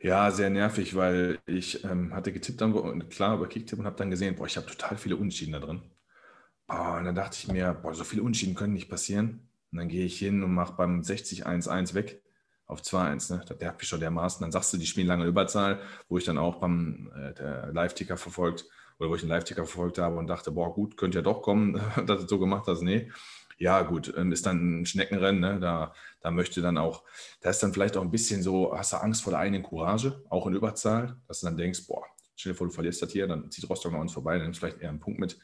Ja, sehr nervig, weil ich ähm, hatte getippt, dann, klar, über Kicktipp und habe dann gesehen, boah, ich habe total viele Unschieden da drin. Oh, und dann dachte ich mir, boah, so viele Unschieden können nicht passieren. Und dann gehe ich hin und mache beim 60-1-1 weg auf 2-1. Ne? Der hat mich schon dermaßen. Dann sagst du, die spielen lange Überzahl, wo ich dann auch beim äh, Live-Ticker verfolgt oder wo ich einen Live-Ticker verfolgt habe und dachte, boah, gut, könnte ja doch kommen, dass es so gemacht hast. Nee, ja, gut, ist dann ein Schneckenrennen, ne? da, da möchte dann auch, da ist dann vielleicht auch ein bisschen so, hast du Angst vor der eigenen Courage, auch in Überzahl, dass du dann denkst, boah, stell vor, du verlierst das hier, dann zieht Rostock an uns vorbei, dann nimmst vielleicht eher einen Punkt mit.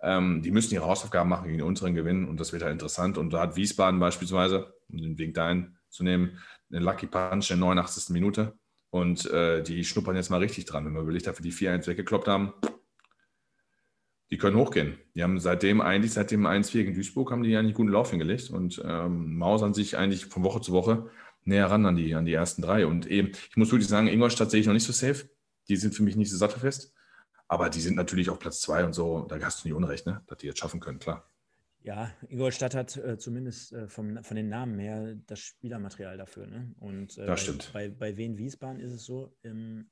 Ähm, die müssen ihre Hausaufgaben machen gegen die unteren gewinnen und das wird halt interessant. Und da hat Wiesbaden beispielsweise, um den Weg dahin zu nehmen, einen Lucky Punch in der 89. Minute. Und äh, die schnuppern jetzt mal richtig dran. Wenn man überlegt, dafür die 4-1 weggekloppt haben, die können hochgehen. Die haben seitdem eigentlich, seit dem 1-4 gegen Duisburg, haben die eigentlich guten Lauf hingelegt und ähm, mausern sich eigentlich von Woche zu Woche näher ran an die, an die ersten drei. Und eben, ich muss wirklich sagen, Ingolstadt sehe ich noch nicht so safe. Die sind für mich nicht so sattelfest. Aber die sind natürlich auf Platz zwei und so, da hast du nicht Unrecht, ne? dass die jetzt schaffen können, klar. Ja, Ingolstadt hat äh, zumindest äh, vom, von den Namen her das Spielermaterial dafür. Ne? Und äh, das stimmt. Bei, bei Wien Wiesbaden ist es so, im,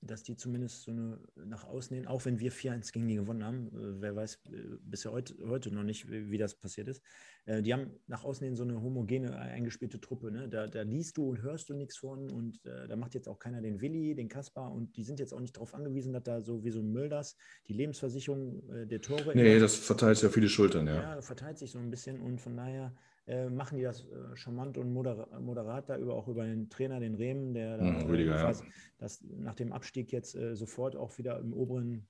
dass die zumindest so eine nach außen hin, auch wenn wir 4-1 gegen die gewonnen haben, äh, wer weiß äh, bisher heute, heute noch nicht, wie, wie das passiert ist, äh, die haben nach außen hin so eine homogene, eingespielte Truppe. Ne? Da, da liest du und hörst du nichts von und äh, da macht jetzt auch keiner den Willi, den Kaspar und die sind jetzt auch nicht darauf angewiesen, dass da so wie so ein Mölders die Lebensversicherung äh, der Tore. Nee, das verteilt ja viele Schultern, ja. Ja, verteilt sich so ein bisschen und von daher äh, machen die das äh, charmant und moder moderat da über, auch über den Trainer, den Rehmen, der mhm, da, Rüdiger, ja. das nach dem Abstieg jetzt äh, sofort auch wieder im oberen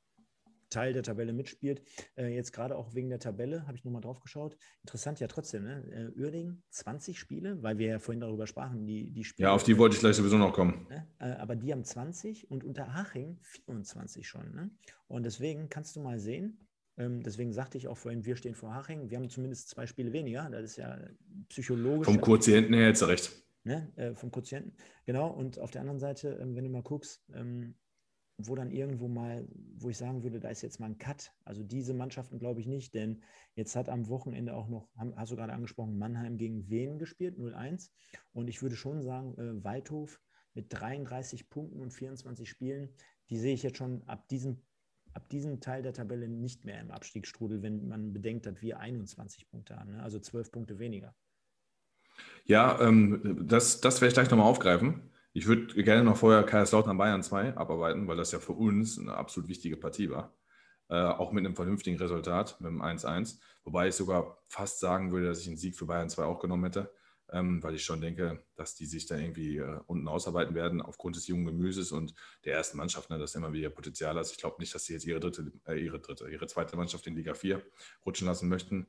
Teil der Tabelle mitspielt. Äh, jetzt gerade auch wegen der Tabelle, habe ich nochmal drauf geschaut. Interessant ja trotzdem, ne? Äh, Uerdingen 20 Spiele, weil wir ja vorhin darüber sprachen, die, die Spiele. Ja, auf die wollte ich gleich sowieso noch kommen. Ne? Äh, aber die haben 20 und unter Haching 24 schon. Ne? Und deswegen kannst du mal sehen, deswegen sagte ich auch vorhin, wir stehen vor Haching. Wir haben zumindest zwei Spiele weniger. Das ist ja psychologisch. Vom Quotienten her jetzt recht. Ne? Äh, vom Quotienten. Genau. Und auf der anderen Seite, ähm, wenn du mal guckst, ähm, wo dann irgendwo mal, wo ich sagen würde, da ist jetzt mal ein Cut. Also diese Mannschaften glaube ich nicht, denn jetzt hat am Wochenende auch noch, hast du gerade angesprochen, Mannheim gegen Wien gespielt, 0-1. Und ich würde schon sagen, äh, Waldhof mit 33 Punkten und 24 Spielen, die sehe ich jetzt schon ab diesem ab diesem Teil der Tabelle nicht mehr im Abstiegsstrudel, wenn man bedenkt, dass wir 21 Punkte haben, ne? also 12 Punkte weniger. Ja, ähm, das, das werde ich gleich nochmal aufgreifen. Ich würde gerne noch vorher Kaiserslautern Bayern 2 abarbeiten, weil das ja für uns eine absolut wichtige Partie war. Äh, auch mit einem vernünftigen Resultat, mit einem 1-1. Wobei ich sogar fast sagen würde, dass ich einen Sieg für Bayern 2 auch genommen hätte ähm, weil ich schon denke, dass die sich da irgendwie äh, unten ausarbeiten werden aufgrund des jungen Gemüses und der ersten Mannschaft, ne, das immer wieder Potenzial hat. Ich glaube nicht, dass sie jetzt ihre dritte, äh, ihre dritte, ihre zweite Mannschaft in Liga 4 rutschen lassen möchten.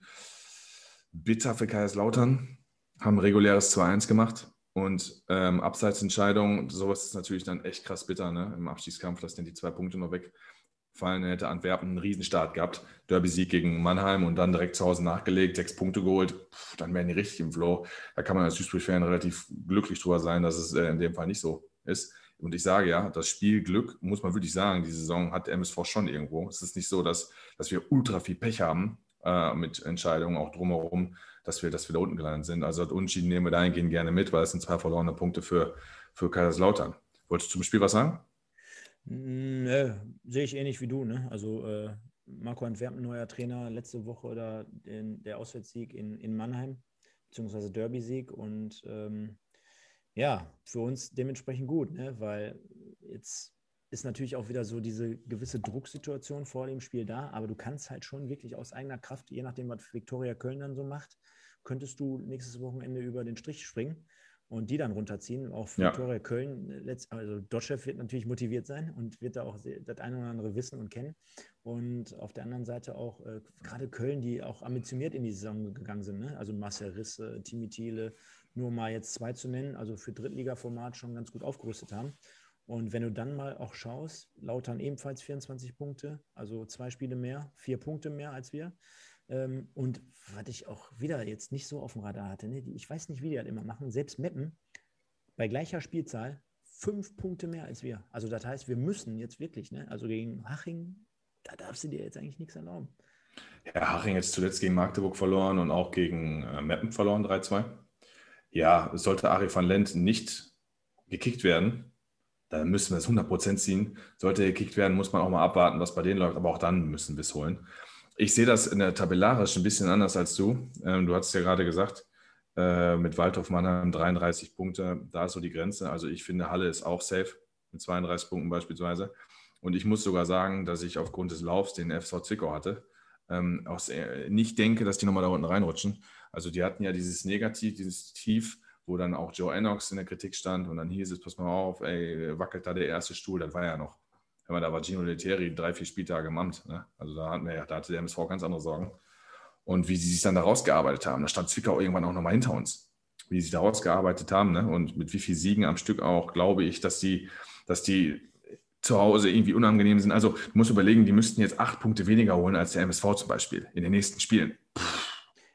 Bitter für Kaiserslautern, haben reguläres 2-1 gemacht und ähm, Abseitsentscheidung, sowas ist natürlich dann echt krass bitter ne? im Abstiegskampf, dass denn die zwei Punkte noch weg fallen, hätte Antwerpen einen Riesenstart gehabt. Derby-Sieg gegen Mannheim und dann direkt zu Hause nachgelegt, sechs Punkte geholt. Puh, dann wären die richtig im Flow. Da kann man als Duisburg-Fan relativ glücklich drüber sein, dass es äh, in dem Fall nicht so ist. Und ich sage ja, das Spielglück, muss man wirklich sagen, die Saison hat MSV schon irgendwo. Es ist nicht so, dass, dass wir ultra viel Pech haben äh, mit Entscheidungen auch drumherum, dass wir, dass wir da unten gelandet sind. Also das Unschieden nehmen wir dahingehend gerne mit, weil es sind zwei verlorene Punkte für, für Kaiserslautern. Wolltest du zum Spiel was sagen? Ne, sehe ich ähnlich wie du. Ne? Also äh, Marco Antwerpen, neuer Trainer, letzte Woche oder den, der Auswärtssieg in, in Mannheim, beziehungsweise Derby-Sieg. Und ähm, ja, für uns dementsprechend gut, ne? weil jetzt ist natürlich auch wieder so diese gewisse Drucksituation vor dem Spiel da, aber du kannst halt schon wirklich aus eigener Kraft, je nachdem, was Viktoria Köln dann so macht, könntest du nächstes Wochenende über den Strich springen und die dann runterziehen. Auch für ja. Köln, äh, also Dotchev wird natürlich motiviert sein und wird da auch das eine oder andere wissen und kennen. Und auf der anderen Seite auch äh, gerade Köln, die auch ambitioniert in die Saison gegangen sind. Ne? Also Marcel Risse, Timi Thiele, nur mal jetzt zwei zu nennen, also für Drittliga-Format schon ganz gut aufgerüstet haben. Und wenn du dann mal auch schaust, Lautern ebenfalls 24 Punkte, also zwei Spiele mehr, vier Punkte mehr als wir. Ähm, und was ich auch wieder jetzt nicht so auf dem Radar hatte, ne? ich weiß nicht, wie die das immer machen, selbst Meppen bei gleicher Spielzahl fünf Punkte mehr als wir. Also das heißt, wir müssen jetzt wirklich, ne? also gegen Haching, da darfst du dir jetzt eigentlich nichts erlauben. Ja, Haching jetzt zuletzt gegen Magdeburg verloren und auch gegen äh, Meppen verloren, 3-2. Ja, sollte Ari van Lent nicht gekickt werden, dann müssen wir es 100% ziehen. Sollte gekickt werden, muss man auch mal abwarten, was bei denen läuft, aber auch dann müssen wir es holen. Ich sehe das in der tabellarisch ein bisschen anders als du. Ähm, du hast ja gerade gesagt, äh, mit Waldhof Mannheim 33 Punkte, da ist so die Grenze. Also ich finde, Halle ist auch safe mit 32 Punkten beispielsweise. Und ich muss sogar sagen, dass ich aufgrund des Laufs den FV Zwickau hatte, ähm, auch nicht denke, dass die nochmal da unten reinrutschen. Also die hatten ja dieses Negativ, dieses Tief, wo dann auch Joe Enox in der Kritik stand und dann hieß es, pass mal auf, ey, wackelt da der erste Stuhl, das war ja noch. Wenn da war Gino Leteri drei, vier Spieltage im Amt. Ne? Also da, hatten wir, ja, da hatte der MSV ganz andere Sorgen. Und wie sie sich dann da rausgearbeitet haben, da stand Zwickau irgendwann auch nochmal hinter uns. Wie sie sich da rausgearbeitet haben ne? und mit wie vielen Siegen am Stück auch, glaube ich, dass die, dass die zu Hause irgendwie unangenehm sind. Also du musst überlegen, die müssten jetzt acht Punkte weniger holen als der MSV zum Beispiel in den nächsten Spielen.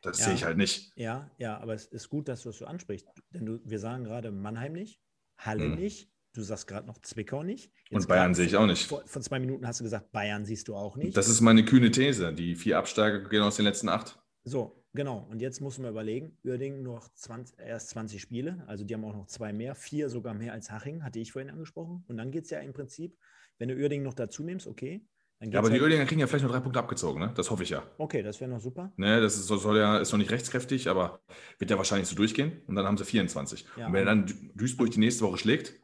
das ja, sehe ich halt nicht. Ja, ja, aber es ist gut, dass du es so ansprichst. Denn du, wir sagen gerade Mannheim nicht, Halle hm. nicht, du sagst gerade noch Zwickau nicht. Jetzt und Bayern sehe ich auch nicht. Vor, vor, zwei Minuten hast du gesagt, Bayern siehst du auch nicht. Das ist meine kühne These. Die vier Absteiger gehen aus den letzten acht. So, genau. Und jetzt muss man überlegen, Uerdingen noch 20, erst 20 Spiele, also die haben auch noch zwei mehr, vier sogar mehr als Haching, hatte ich vorhin angesprochen. Und dann geht es ja im Prinzip, wenn du Uerdingen noch dazu nimmst, okay. ja, aber halt, die Uerdinger kriegen ja vielleicht noch drei Punkte abgezogen, ne? Das hoffe ich ja. Okay, das wäre noch super. Ne, das ist, soll ja, ist noch nicht rechtskräftig, aber wird ja wahrscheinlich so durchgehen. Und dann haben sie 24. Ja, und wenn dann Duisburg die nächste Woche schlägt,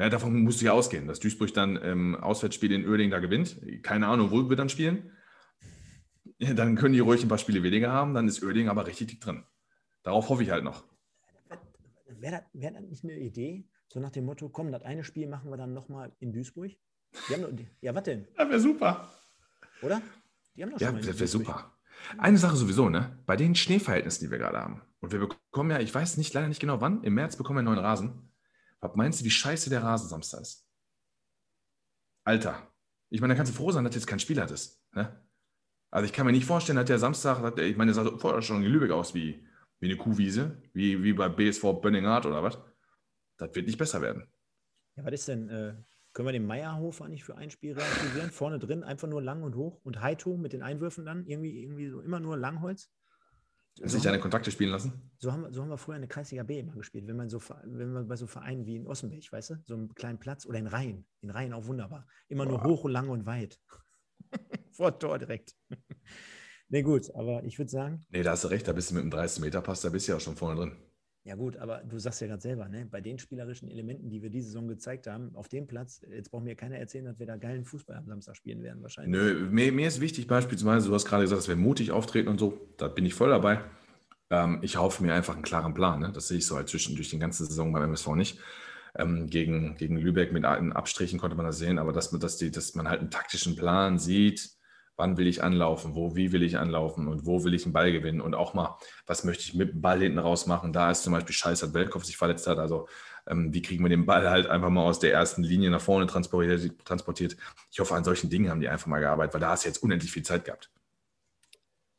ja, davon musst du ja ausgehen, dass Duisburg dann im Auswärtsspiel in Uerdingen da gewinnt. Keine Ahnung, wo wir dann spielen. Ja, dann können die ruhig ein paar Spiele weniger haben, dann ist Oerding aber richtig dick drin. Darauf hoffe ich halt noch. Wäre das, wär das nicht eine Idee? So nach dem Motto, komm, das eine Spiel machen wir dann nochmal in Duisburg? Noch, ja, was denn? Ja, wäre super. Oder? Die haben doch ja, das wäre super. Eine Sache sowieso, ne? Bei den Schneeverhältnissen, die wir gerade haben. Und wir bekommen ja, ich weiß nicht, leider nicht genau wann, im März bekommen wir einen neuen Rasen. Was meinst du, wie scheiße der Rasen Samstag ist? Alter. Ich meine, da kannst du froh sein, dass jetzt kein Spiel hattest. Ne? Also ich kann mir nicht vorstellen, dass der Samstag, hat, ich meine, der sah vorher schon in Lübeck aus wie, wie eine Kuhwiese, wie, wie bei BSV Bönninghardt oder was. Das wird nicht besser werden. Ja, was ist denn, äh, können wir den Meierhof eigentlich für ein Spiel realisieren? Vorne drin einfach nur lang und hoch und Heito mit den Einwürfen dann, irgendwie, irgendwie so immer nur Langholz? So sich deine Kontakte spielen lassen? So haben, so haben wir früher eine Kreisliga B immer gespielt, wenn man so wenn man bei so Vereinen wie in Ossenberg, weißt du, so einem kleinen Platz oder in Rhein, in Rhein auch wunderbar. Immer Boah. nur hoch und lang und weit. Vor Tor direkt. nee, gut, aber ich würde sagen. Nee, da hast du recht, da bist du mit dem 30-Meter-Pass, da bist du ja auch schon vorne drin. Ja, gut, aber du sagst ja gerade selber, ne? bei den spielerischen Elementen, die wir diese Saison gezeigt haben, auf dem Platz, jetzt braucht mir keiner erzählen, dass wir da geilen Fußball am Samstag spielen werden, wahrscheinlich. Nö, mir, mir ist wichtig, beispielsweise, du hast gerade gesagt, dass wir mutig auftreten und so, da bin ich voll dabei. Ähm, ich hoffe mir einfach einen klaren Plan. Ne? Das sehe ich so halt zwischen durch die ganze Saison beim MSV nicht. Ähm, gegen, gegen Lübeck mit Abstrichen konnte man das sehen, aber dass, dass, die, dass man halt einen taktischen Plan sieht, wann will ich anlaufen, wo, wie will ich anlaufen und wo will ich einen Ball gewinnen und auch mal, was möchte ich mit dem Ball hinten raus machen. Da ist zum Beispiel Scheiß, dass Weltkopf sich verletzt hat. Also ähm, wie kriegen wir den Ball halt einfach mal aus der ersten Linie nach vorne transportiert, transportiert. Ich hoffe, an solchen Dingen haben die einfach mal gearbeitet, weil da hast du jetzt unendlich viel Zeit gehabt.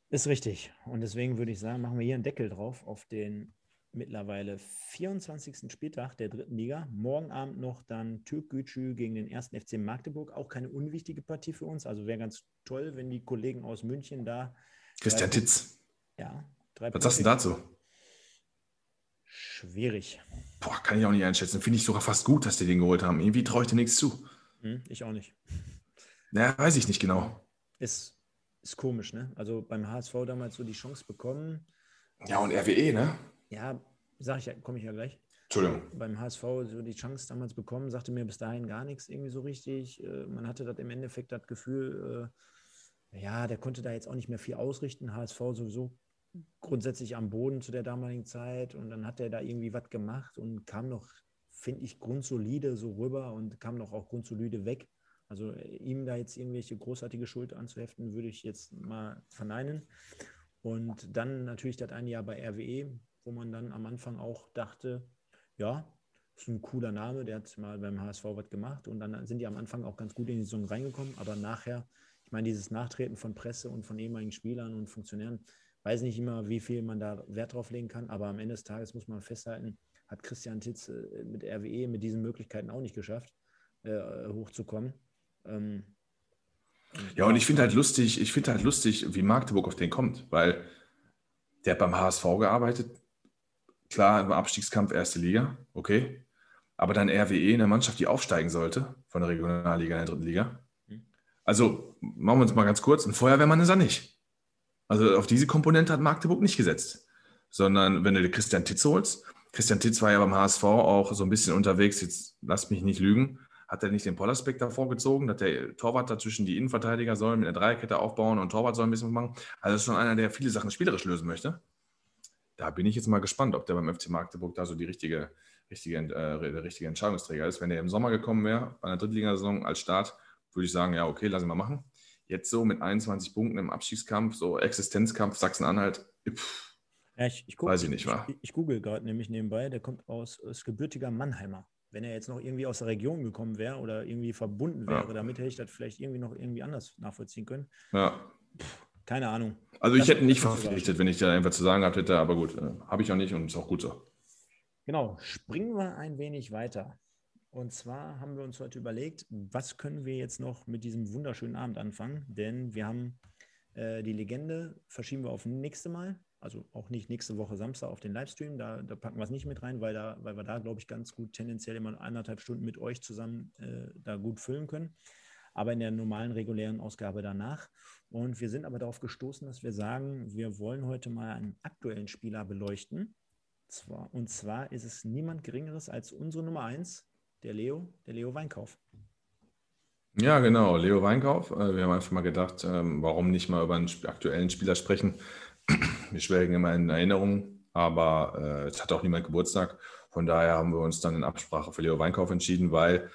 Ist richtig. Und deswegen würde ich sagen, machen wir hier einen Deckel drauf auf den mittlerweile 24. Spieltag der dritten Liga. Morgen Abend noch dann Türkgücü gegen den ersten FC Magdeburg. Auch keine unwichtige Partie für uns. Also wäre ganz toll, wenn die Kollegen aus München da. Christian drei, Titz. Ja. Drei Was sagst du dazu? Schwierig. Boah, kann ich auch nicht einschätzen. Finde ich sogar fast gut, dass die den geholt haben. Irgendwie traue ich dir nichts zu. Hm, ich auch nicht. Naja, weiß ich nicht genau. Ist, ist komisch, ne? Also beim HSV damals so die Chance bekommen. Ja, und RWE, ne? Ja, sage ich ja, komme ich ja gleich. Entschuldigung. Beim HSV so die Chance damals bekommen, sagte mir bis dahin gar nichts irgendwie so richtig. Äh, man hatte das im Endeffekt das Gefühl, äh, ja, der konnte da jetzt auch nicht mehr viel ausrichten. HSV sowieso grundsätzlich am Boden zu der damaligen Zeit und dann hat er da irgendwie was gemacht und kam noch, finde ich, grundsolide so rüber und kam noch auch grundsolide weg. Also äh, ihm da jetzt irgendwelche großartige Schuld anzuheften, würde ich jetzt mal verneinen. Und dann natürlich das eine Jahr bei RWE, wo man dann am Anfang auch dachte, ja, ist ein cooler Name, der hat mal beim HSV was gemacht. Und dann sind die am Anfang auch ganz gut in die Saison reingekommen, aber nachher, ich meine, dieses Nachtreten von Presse und von ehemaligen Spielern und Funktionären, weiß nicht immer, wie viel man da Wert drauf legen kann, aber am Ende des Tages muss man festhalten, hat Christian Titz äh, mit RWE mit diesen Möglichkeiten auch nicht geschafft, äh, hochzukommen. Ähm, ja, und ich finde halt lustig, ich finde halt lustig, wie Magdeburg auf den kommt, weil der hat beim HSV gearbeitet, Klar, im Abstiegskampf erste Liga, okay. aber dann RWE eine Mannschaft, die aufsteigen sollte von der Regionalliga in der dritten Liga. Also machen wir uns mal ganz kurz, ein Feuerwehrmann ist er nicht. Also auf diese Komponente hat Magdeburg nicht gesetzt, sondern wenn du dir Christian Titz holst, Christian Titz war ja beim HSV auch so ein bisschen unterwegs, jetzt lass mich nicht lügen, hat er nicht den Pollersbeck davor gezogen, dass der Torwart dazwischen die Innenverteidiger soll, mit einer Dreierkette aufbauen und Torwart soll ein bisschen machen. Also ist schon einer, der viele Sachen spielerisch lösen möchte. Da bin ich jetzt mal gespannt, ob der beim FC Magdeburg da so die richtige, richtige, äh, der richtige Entscheidungsträger ist. Wenn er im Sommer gekommen wäre, bei einer Drittligasaison als Start, würde ich sagen, ja, okay, lass ihn mal machen. Jetzt so mit 21 Punkten im Abstiegskampf, so Existenzkampf Sachsen-Anhalt, ja, ich, ich guck, weiß ich nicht, war. Ich, ich google gerade nämlich nebenbei, der kommt aus, ist gebürtiger Mannheimer wenn er jetzt noch irgendwie aus der Region gekommen wäre oder irgendwie verbunden wäre, ja. damit hätte ich das vielleicht irgendwie noch irgendwie anders nachvollziehen können. Ja. Pff, keine Ahnung. Also ich das hätte nicht verpflichtet, wenn ich da einfach zu sagen hätte, aber gut, äh, habe ich auch nicht und ist auch gut so. Genau, springen wir ein wenig weiter. Und zwar haben wir uns heute überlegt, was können wir jetzt noch mit diesem wunderschönen Abend anfangen? Denn wir haben äh, die Legende, verschieben wir auf nächste Mal. Also auch nicht nächste Woche Samstag auf den Livestream, da, da packen wir es nicht mit rein, weil, da, weil wir da, glaube ich, ganz gut tendenziell immer eineinhalb Stunden mit euch zusammen äh, da gut füllen können. Aber in der normalen, regulären Ausgabe danach. Und wir sind aber darauf gestoßen, dass wir sagen, wir wollen heute mal einen aktuellen Spieler beleuchten. Und zwar ist es niemand Geringeres als unsere Nummer eins, der Leo, der Leo Weinkauf. Ja, genau, Leo Weinkauf. Äh, wir haben einfach mal gedacht, ähm, warum nicht mal über einen aktuellen Spieler sprechen, wir schwelgen immer in Erinnerungen, aber äh, es hat auch niemand Geburtstag. Von daher haben wir uns dann in Absprache für Leo Weinkauf entschieden, weil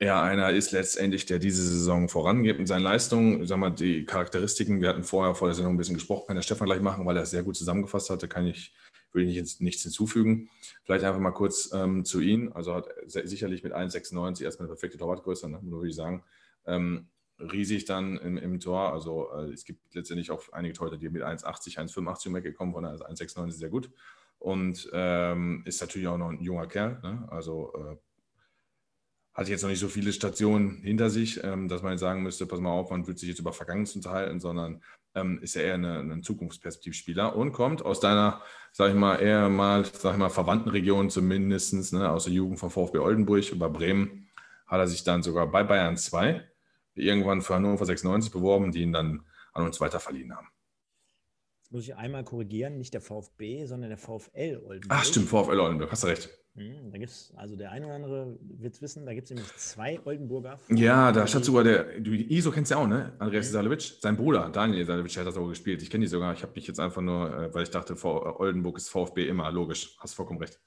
er einer ist letztendlich, der diese Saison vorangeht mit seinen Leistungen. Ich sag mal, die Charakteristiken, wir hatten vorher vor der Sendung ein bisschen gesprochen, kann der Stefan gleich machen, weil er es sehr gut zusammengefasst hatte, kann ich, will ich nicht, nichts hinzufügen. Vielleicht einfach mal kurz ähm, zu ihm. Also hat sicherlich mit 1,96 erstmal eine perfekte Torwartgröße, ne, würde ich sagen. Ähm, riesig dann im, im Tor. Also äh, es gibt letztendlich auch einige Torhüter, die mit 1,80, 1,85 weggekommen von also 1,69 ist sehr gut. Und ähm, ist natürlich auch noch ein junger Kerl. Ne? Also äh, hat jetzt noch nicht so viele Stationen hinter sich, ähm, dass man jetzt sagen müsste, pass mal auf, man wird sich jetzt über Vergangenes unterhalten, sondern ähm, ist ja eher ein Zukunftsperspektivspieler und kommt aus deiner, sag ich mal, eher mal, sag ich mal, verwandten Region zumindest, ne, aus der Jugend von VfB Oldenburg über Bremen, hat er sich dann sogar bei Bayern 2 irgendwann für Hannover 96 beworben, die ihn dann an uns weiterverliehen haben. Muss ich einmal korrigieren, nicht der VfB, sondern der VfL Oldenburg. Ach stimmt, VfL Oldenburg, hast du recht. Hm, da gibt es, also der eine oder andere wird es wissen, da gibt es nämlich zwei Oldenburger. Ja, da steht sogar der, du, ISO kennst du ja auch, ne? Andreas mhm. Isalovic, sein Bruder, Daniel Isalovic, hat das auch gespielt. Ich kenne die sogar, ich habe mich jetzt einfach nur, äh, weil ich dachte, Oldenburg ist VfB immer, logisch, hast vollkommen recht.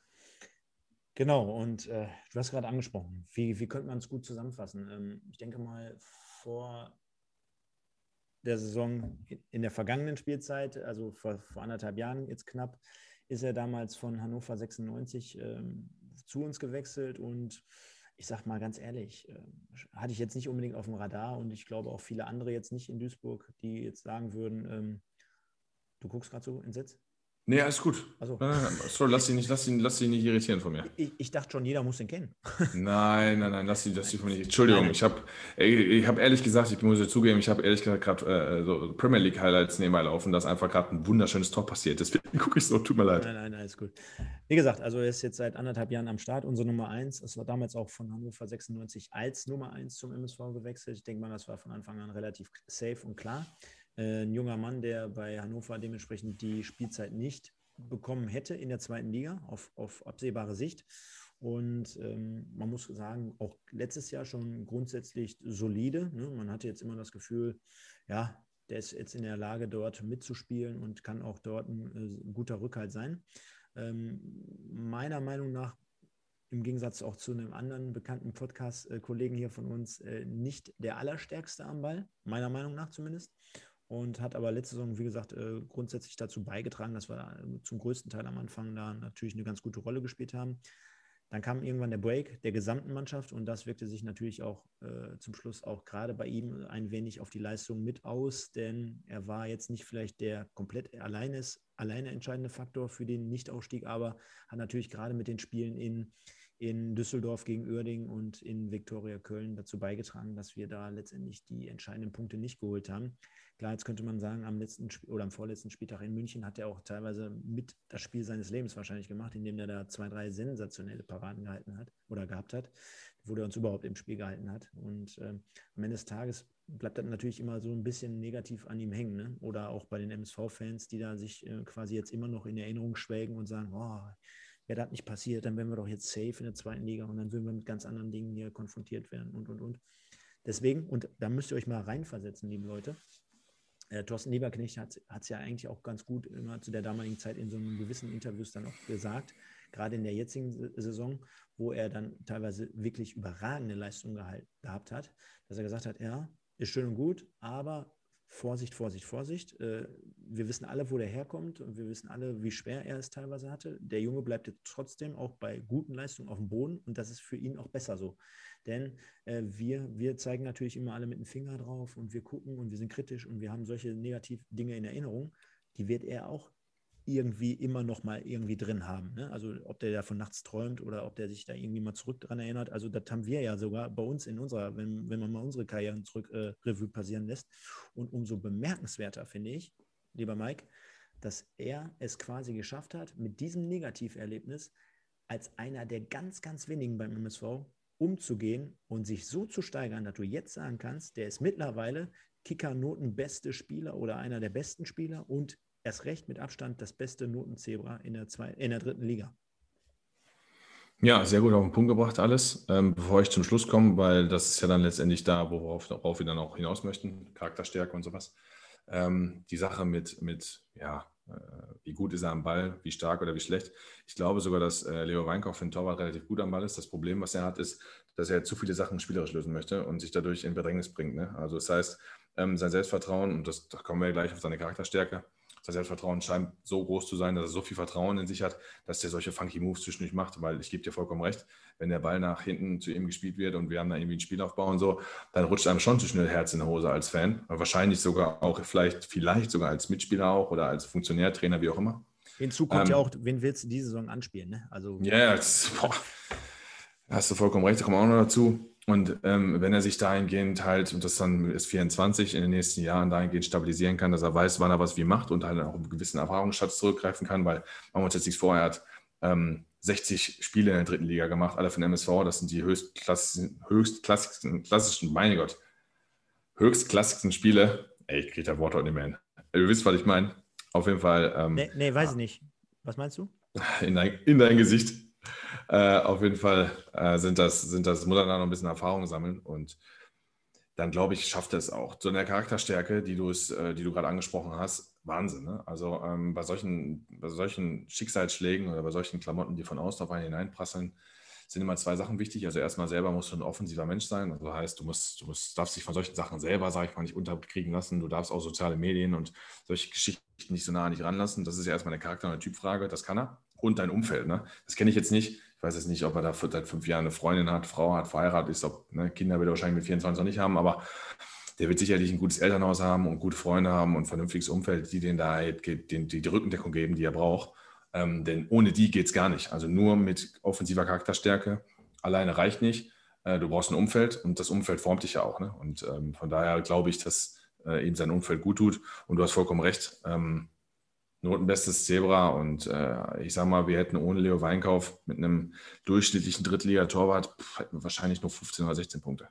Genau, und äh, du hast gerade angesprochen, wie, wie könnte man es gut zusammenfassen? Ähm, ich denke mal, vor der Saison in der vergangenen Spielzeit, also vor, vor anderthalb Jahren jetzt knapp, ist er damals von Hannover 96 ähm, zu uns gewechselt und ich sage mal ganz ehrlich, äh, hatte ich jetzt nicht unbedingt auf dem Radar und ich glaube auch viele andere jetzt nicht in Duisburg, die jetzt sagen würden, ähm, du guckst gerade so entsetzt. Nee, alles gut. Also. Sorry, lass dich nicht, lass ihn, lass ihn nicht irritieren von mir. Ich, ich, dachte schon, jeder muss den kennen. nein, nein, nein, lass ihn, das von nicht. Entschuldigung, ich habe ich hab ehrlich gesagt, ich muss ja zugeben, ich habe ehrlich gesagt gerade äh, so Premier League Highlights nebenbei laufen, da ist einfach gerade ein wunderschönes Tor passiert. Deswegen gucke ich so, tut mir leid. Nein, nein, nein, alles gut. Wie gesagt, also er ist jetzt seit anderthalb Jahren am Start, unsere Nummer 1. Es war damals auch von Hannover 96 als Nummer 1 zum MSV gewechselt. Ich denke mal, das war von Anfang an relativ safe und klar. Äh, ein junger Mann, der bei Hannover dementsprechend die Spielzeit nicht bekommen hätte in der zweiten Liga auf, auf absehbare Sicht. Und ähm, man muss sagen, auch letztes Jahr schon grundsätzlich solide. Ne? Man hatte jetzt immer das Gefühl, ja, der ist jetzt in der Lage, dort mitzuspielen und kann auch dort ein äh, guter Rückhalt sein. Ähm, meiner Meinung nach, im Gegensatz auch zu einem anderen bekannten Podcast-Kollegen hier von uns, äh, nicht der allerstärkste am Ball, meiner Meinung nach zumindest und hat aber letzte Saison, wie gesagt, äh, grundsätzlich dazu beigetragen, dass wir zum größten Teil am Anfang da natürlich eine ganz gute Rolle gespielt haben. Dann kam irgendwann der Break der gesamten Mannschaft und das wirkte sich natürlich auch äh, zum Schluss auch gerade bei ihm ein wenig auf die Leistung mit aus, denn er war jetzt nicht vielleicht der komplett alleine, alleine entscheidende Faktor für den Nichtausstieg, aber hat natürlich gerade mit den Spielen in, in Düsseldorf gegen Uerdingen und in Viktoria Köln dazu beigetragen, dass wir da letztendlich die entscheidenden Punkte nicht geholt haben. Klar, jetzt könnte man sagen, am letzten Sp oder am vorletzten Spieltag in München hat er auch teilweise mit das Spiel seines Lebens wahrscheinlich gemacht, indem er da zwei, drei sensationelle Paraden gehalten hat oder gehabt hat, wo er uns überhaupt im Spiel gehalten hat. Und ähm, am Ende des Tages bleibt das natürlich immer so ein bisschen negativ an ihm hängen. Ne? Oder auch bei den MSV-Fans, die da sich äh, quasi jetzt immer noch in Erinnerung schwelgen und sagen, oh, wäre das nicht passiert, dann wären wir doch jetzt safe in der zweiten Liga und dann würden wir mit ganz anderen Dingen hier konfrontiert werden und, und, und. Deswegen, und da müsst ihr euch mal reinversetzen, liebe Leute, äh, Thorsten Lieberknecht hat es ja eigentlich auch ganz gut immer zu der damaligen Zeit in so einem gewissen Interviews dann auch gesagt, gerade in der jetzigen Saison, wo er dann teilweise wirklich überragende Leistungen gehabt hat, dass er gesagt hat, ja, ist schön und gut, aber Vorsicht, Vorsicht, Vorsicht. Äh, wir wissen alle, wo der herkommt und wir wissen alle, wie schwer er es teilweise hatte. Der Junge bleibt jetzt trotzdem auch bei guten Leistungen auf dem Boden und das ist für ihn auch besser so. Denn äh, wir, wir zeigen natürlich immer alle mit dem Finger drauf und wir gucken und wir sind kritisch und wir haben solche negativ Dinge in Erinnerung. Die wird er auch irgendwie immer noch mal irgendwie drin haben. Ne? Also ob der davon nachts träumt oder ob der sich da irgendwie mal zurück dran erinnert. Also das haben wir ja sogar bei uns in unserer, wenn, wenn man mal unsere Karrieren zurück äh, Revue passieren lässt. Und umso bemerkenswerter finde ich, lieber Mike, dass er es quasi geschafft hat, mit diesem Negativerlebnis als einer der ganz, ganz wenigen beim MSV umzugehen und sich so zu steigern, dass du jetzt sagen kannst, der ist mittlerweile Kicker-Noten beste Spieler oder einer der besten Spieler und erst recht mit Abstand das beste Notenzebra in der, zwei, in der dritten Liga. Ja, sehr gut auf den Punkt gebracht alles. Ähm, bevor ich zum Schluss komme, weil das ist ja dann letztendlich da, worauf, worauf wir dann auch hinaus möchten, Charakterstärke und sowas. Ähm, die Sache mit, mit ja, äh, wie gut ist er am Ball, wie stark oder wie schlecht. Ich glaube sogar, dass äh, Leo Weinkauf für den Torwart relativ gut am Ball ist. Das Problem, was er hat, ist, dass er zu viele Sachen spielerisch lösen möchte und sich dadurch in Bedrängnis bringt. Ne? Also das heißt, ähm, sein Selbstvertrauen, und das, da kommen wir gleich auf seine Charakterstärke, sein Selbstvertrauen scheint so groß zu sein, dass er so viel Vertrauen in sich hat, dass er solche funky Moves zwischendurch macht, weil ich gebe dir vollkommen recht, wenn der Ball nach hinten zu ihm gespielt wird und wir haben da irgendwie einen Spielaufbau und so, dann rutscht einem schon zu schnell Herz in der Hose als Fan. Wahrscheinlich sogar auch, vielleicht, vielleicht sogar als Mitspieler auch oder als Funktionär, Trainer, wie auch immer. Hinzu kommt ähm, ja auch, wen willst du diese Saison anspielen? Ne? Also, ja, yeah, hast du vollkommen recht, da kommen wir auch noch dazu. Und ähm, wenn er sich dahingehend halt, und das dann ist 24 in den nächsten Jahren dahingehend stabilisieren kann, dass er weiß, wann er was wie macht und halt auch einen gewissen Erfahrungsschatz zurückgreifen kann, weil man uns jetzt nichts vorher hat, ähm, 60 Spiele in der dritten Liga gemacht, alle von MSV, das sind die höchstklassischen, höchstklassigsten, klassischen, meine Gott, höchstklassigsten Spiele. Ey, ich kriege da Wort heute nicht mehr hin. Ihr wisst, was ich meine. Auf jeden Fall. Ähm, nee, nee, weiß ich nicht. Was meinst du? In dein, in dein Gesicht. Äh, auf jeden Fall äh, sind das, sind das, muss er da noch ein bisschen Erfahrung sammeln und dann glaube ich, schafft er es auch. So eine Charakterstärke, die du, äh, die du gerade angesprochen hast, Wahnsinn. Ne? Also ähm, bei, solchen, bei solchen Schicksalsschlägen oder bei solchen Klamotten, die von außen auf einen hineinprasseln, sind immer zwei Sachen wichtig. Also erstmal selber musst du ein offensiver Mensch sein. Also das heißt, du musst, du musst, darfst dich von solchen Sachen selber, sage ich mal, nicht unterkriegen lassen. Du darfst auch soziale Medien und solche Geschichten nicht so nah an dich ranlassen. Das ist ja erstmal eine Charakter- und eine Typfrage. Das kann er und dein Umfeld. Ne? Das kenne ich jetzt nicht. Ich weiß jetzt nicht, ob er da seit fünf Jahren eine Freundin hat, Frau hat, verheiratet ist, ob ne, Kinder wird er wahrscheinlich mit 24 noch nicht haben, aber der wird sicherlich ein gutes Elternhaus haben und gute Freunde haben und ein vernünftiges Umfeld, die den da halt, die, die, die Rückendeckung geben, die er braucht. Ähm, denn ohne die geht es gar nicht. Also nur mit offensiver Charakterstärke alleine reicht nicht. Äh, du brauchst ein Umfeld und das Umfeld formt dich ja auch. Ne? Und ähm, von daher glaube ich, dass äh, ihm sein Umfeld gut tut. Und du hast vollkommen recht. Ähm, notenbestes Zebra. Und äh, ich sage mal, wir hätten ohne Leo Weinkauf mit einem durchschnittlichen Drittliga-Torwart wahrscheinlich nur 15 oder 16 Punkte.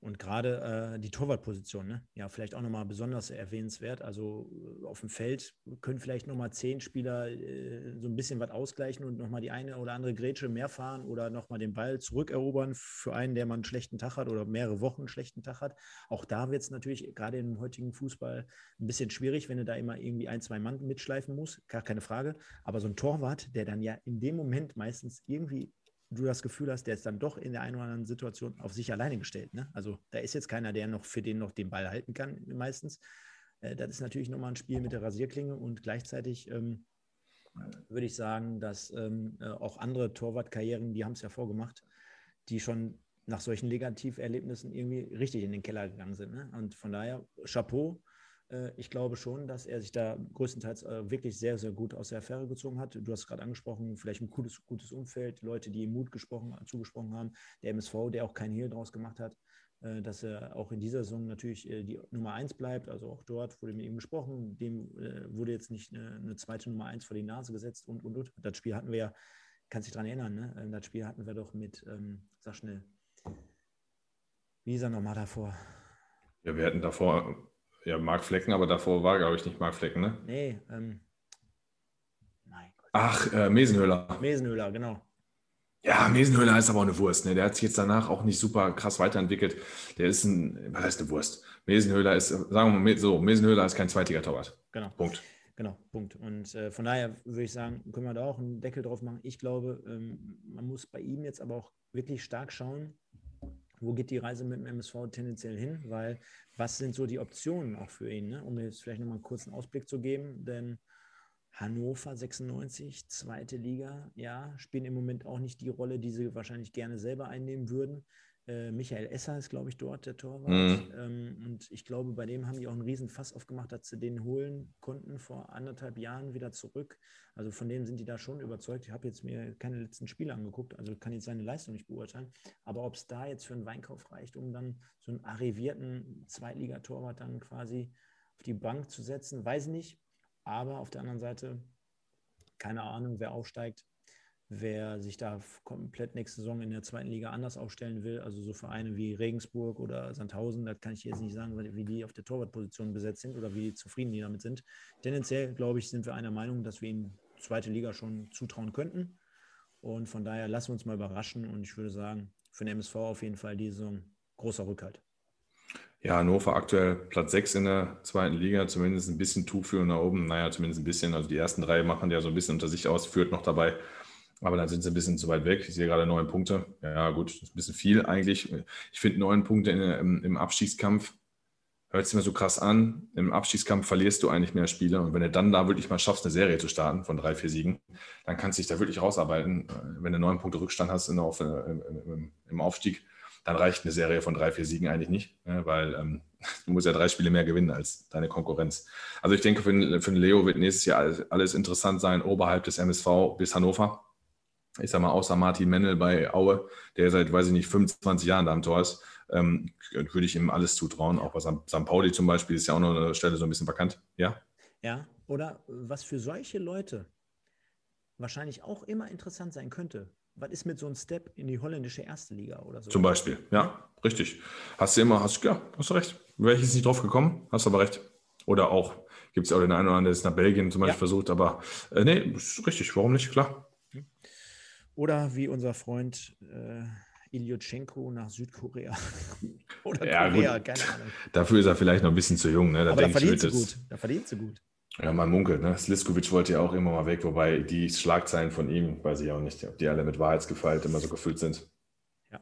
Und gerade äh, die Torwartposition, ne? ja, vielleicht auch nochmal besonders erwähnenswert. Also äh, auf dem Feld können vielleicht nochmal zehn Spieler äh, so ein bisschen was ausgleichen und nochmal die eine oder andere Grätsche mehr fahren oder nochmal den Ball zurückerobern für einen, der mal einen schlechten Tag hat oder mehrere Wochen einen schlechten Tag hat. Auch da wird es natürlich gerade im heutigen Fußball ein bisschen schwierig, wenn du da immer irgendwie ein, zwei Mann mitschleifen musst, gar keine Frage. Aber so ein Torwart, der dann ja in dem Moment meistens irgendwie du das Gefühl hast, der ist dann doch in der einen oder anderen Situation auf sich alleine gestellt. Ne? Also da ist jetzt keiner, der noch für den noch den Ball halten kann, meistens. Äh, das ist natürlich nochmal ein Spiel mit der Rasierklinge und gleichzeitig ähm, würde ich sagen, dass ähm, äh, auch andere Torwartkarrieren, die haben es ja vorgemacht, die schon nach solchen Negativerlebnissen irgendwie richtig in den Keller gegangen sind. Ne? Und von daher, Chapeau, ich glaube schon, dass er sich da größtenteils äh, wirklich sehr, sehr gut aus der Affäre gezogen hat. Du hast gerade angesprochen, vielleicht ein gutes, gutes Umfeld, Leute, die ihm Mut gesprochen, zugesprochen haben, der MSV, der auch keinen Hehl draus gemacht hat. äh, dass er auch in dieser Saison natürlich äh, die Nummer 1 bleibt. Also auch dort wurde mit ihm gesprochen. Dem äh, wurde jetzt nicht eine, zweite Nummer 1 vor die Nase gesetzt und, und, und. Das Spiel hatten wir ja, kannst dich daran erinnern, ne? Ähm, das Spiel hatten wir doch mit, ähm, sag schnell, wie ist er nochmal davor? Ja, wir hatten davor, ja, Marc Flecken, aber davor war, glaube ich, nicht Marc Flecken, ne? Nee, ähm, nein. Ach, äh, Mesenhöhler. Mesenhöhler, genau. Ja, Mesenhöhler ist aber eine Wurst. Ne? Der hat sich jetzt danach auch nicht super krass weiterentwickelt. Der ist ein, was heißt eine Wurst? Mesenhöhler ist, sagen wir mal so, Mesenhöhler ist kein Zweitliga-Torwart. Genau. Punkt. Genau, Punkt. Und äh, von daher würde ich sagen, können wir da auch einen Deckel drauf machen. Ich glaube, ähm, man muss bei ihm jetzt aber auch wirklich stark schauen, wo geht die Reise mit dem MSV tendenziell hin, weil was sind so die Optionen auch für ihn, ne? um jetzt vielleicht nochmal einen kurzen Ausblick zu geben, denn Hannover 96, zweite Liga, ja, spielen im Moment auch nicht die Rolle, die sie wahrscheinlich gerne selber einnehmen würden. Äh, Michael Esser ist, glaube ich, dort der Torwart. Mhm. Ähm, und ich glaube, bei dem haben die auch einen riesen Fass aufgemacht, dass sie den holen konnten vor anderthalb Jahren wieder zurück. Also von dem sind die da schon überzeugt. Ich habe jetzt mir keine letzten Spiele angeguckt, also kann jetzt seine Leistung nicht beurteilen. Aber ob es da jetzt für einen Weinkauf reicht, um dann so einen arrivierten Zweitligatorwart dann quasi auf die Bank zu setzen, weiß ich nicht. Aber auf der anderen Seite, keine Ahnung, wer aufsteigt, wer sich da komplett nächste Saison in der zweiten Liga anders aufstellen will. Also so Vereine wie Regensburg oder Sandhausen, da kann ich jetzt nicht sagen, wie die auf der Torwartposition besetzt sind oder wie zufrieden die damit sind. Tendenziell, glaube ich, sind wir einer Meinung, dass wir ihnen zweite Liga schon zutrauen könnten. Und von daher lassen wir uns mal überraschen. Und ich würde sagen, für den MSV auf jeden Fall die Saison großer Rückhalt. Ja, Hannover aktuell Platz 6 in der zweiten Liga, zumindest ein bisschen Tuchführung nach oben. Naja, zumindest ein bisschen. Also die ersten drei machen ja so ein bisschen unter sich aus, führt noch dabei. Aber dann sind sie ein bisschen zu weit weg. Ich sehe gerade neun Punkte. Ja, gut, ist ein bisschen viel eigentlich. Ich finde neun Punkte in, im, im Abstiegskampf hört sich immer so krass an. Im Abstiegskampf verlierst du eigentlich mehr Spiele. Und wenn du dann da wirklich mal schaffst, eine Serie zu starten von drei, vier Siegen, dann kannst du dich da wirklich rausarbeiten. Wenn du neun Punkte Rückstand hast in, auf, im, im, im Aufstieg, dann reicht eine Serie von drei, vier Siegen eigentlich nicht, ne? weil ähm, du musst ja drei Spiele mehr gewinnen als deine Konkurrenz. Also ich denke, für, für den Leo wird nächstes Jahr alles, alles interessant sein, oberhalb des MSV bis Hannover. Ich sage mal, außer Martin Mennel bei Aue, der seit, weiß ich nicht, 25 Jahren da am Tor ist, ähm, würde ich ihm alles zutrauen. Auch bei St. Pauli zum Beispiel ist ja auch noch eine Stelle so ein bisschen vakant. Ja? Ja, oder was für solche Leute wahrscheinlich auch immer interessant sein könnte, was ist mit so einem Step in die holländische erste Liga oder so? Zum Beispiel, ja, richtig. Hast du immer, hast, ja, hast du recht. Wäre ich jetzt nicht drauf gekommen, hast aber recht. Oder auch, gibt es ja auch den einen oder anderen, der es nach Belgien zum Beispiel ja. versucht, aber äh, nee, ist richtig, warum nicht, klar. Oder wie unser Freund äh, Ilyotchenko nach Südkorea. oder ja, Korea, gut. keine Ahnung. Dafür ist er vielleicht noch ein bisschen zu jung. Ne? Da aber da verdient sie gut. Da verdient sie gut. Ja, man munkelt, ne? Sliskovic wollte ja auch immer mal weg, wobei die Schlagzeilen von ihm, weiß ich auch nicht, ob die alle mit Wahrheitsgefalt immer so gefüllt sind. Ja.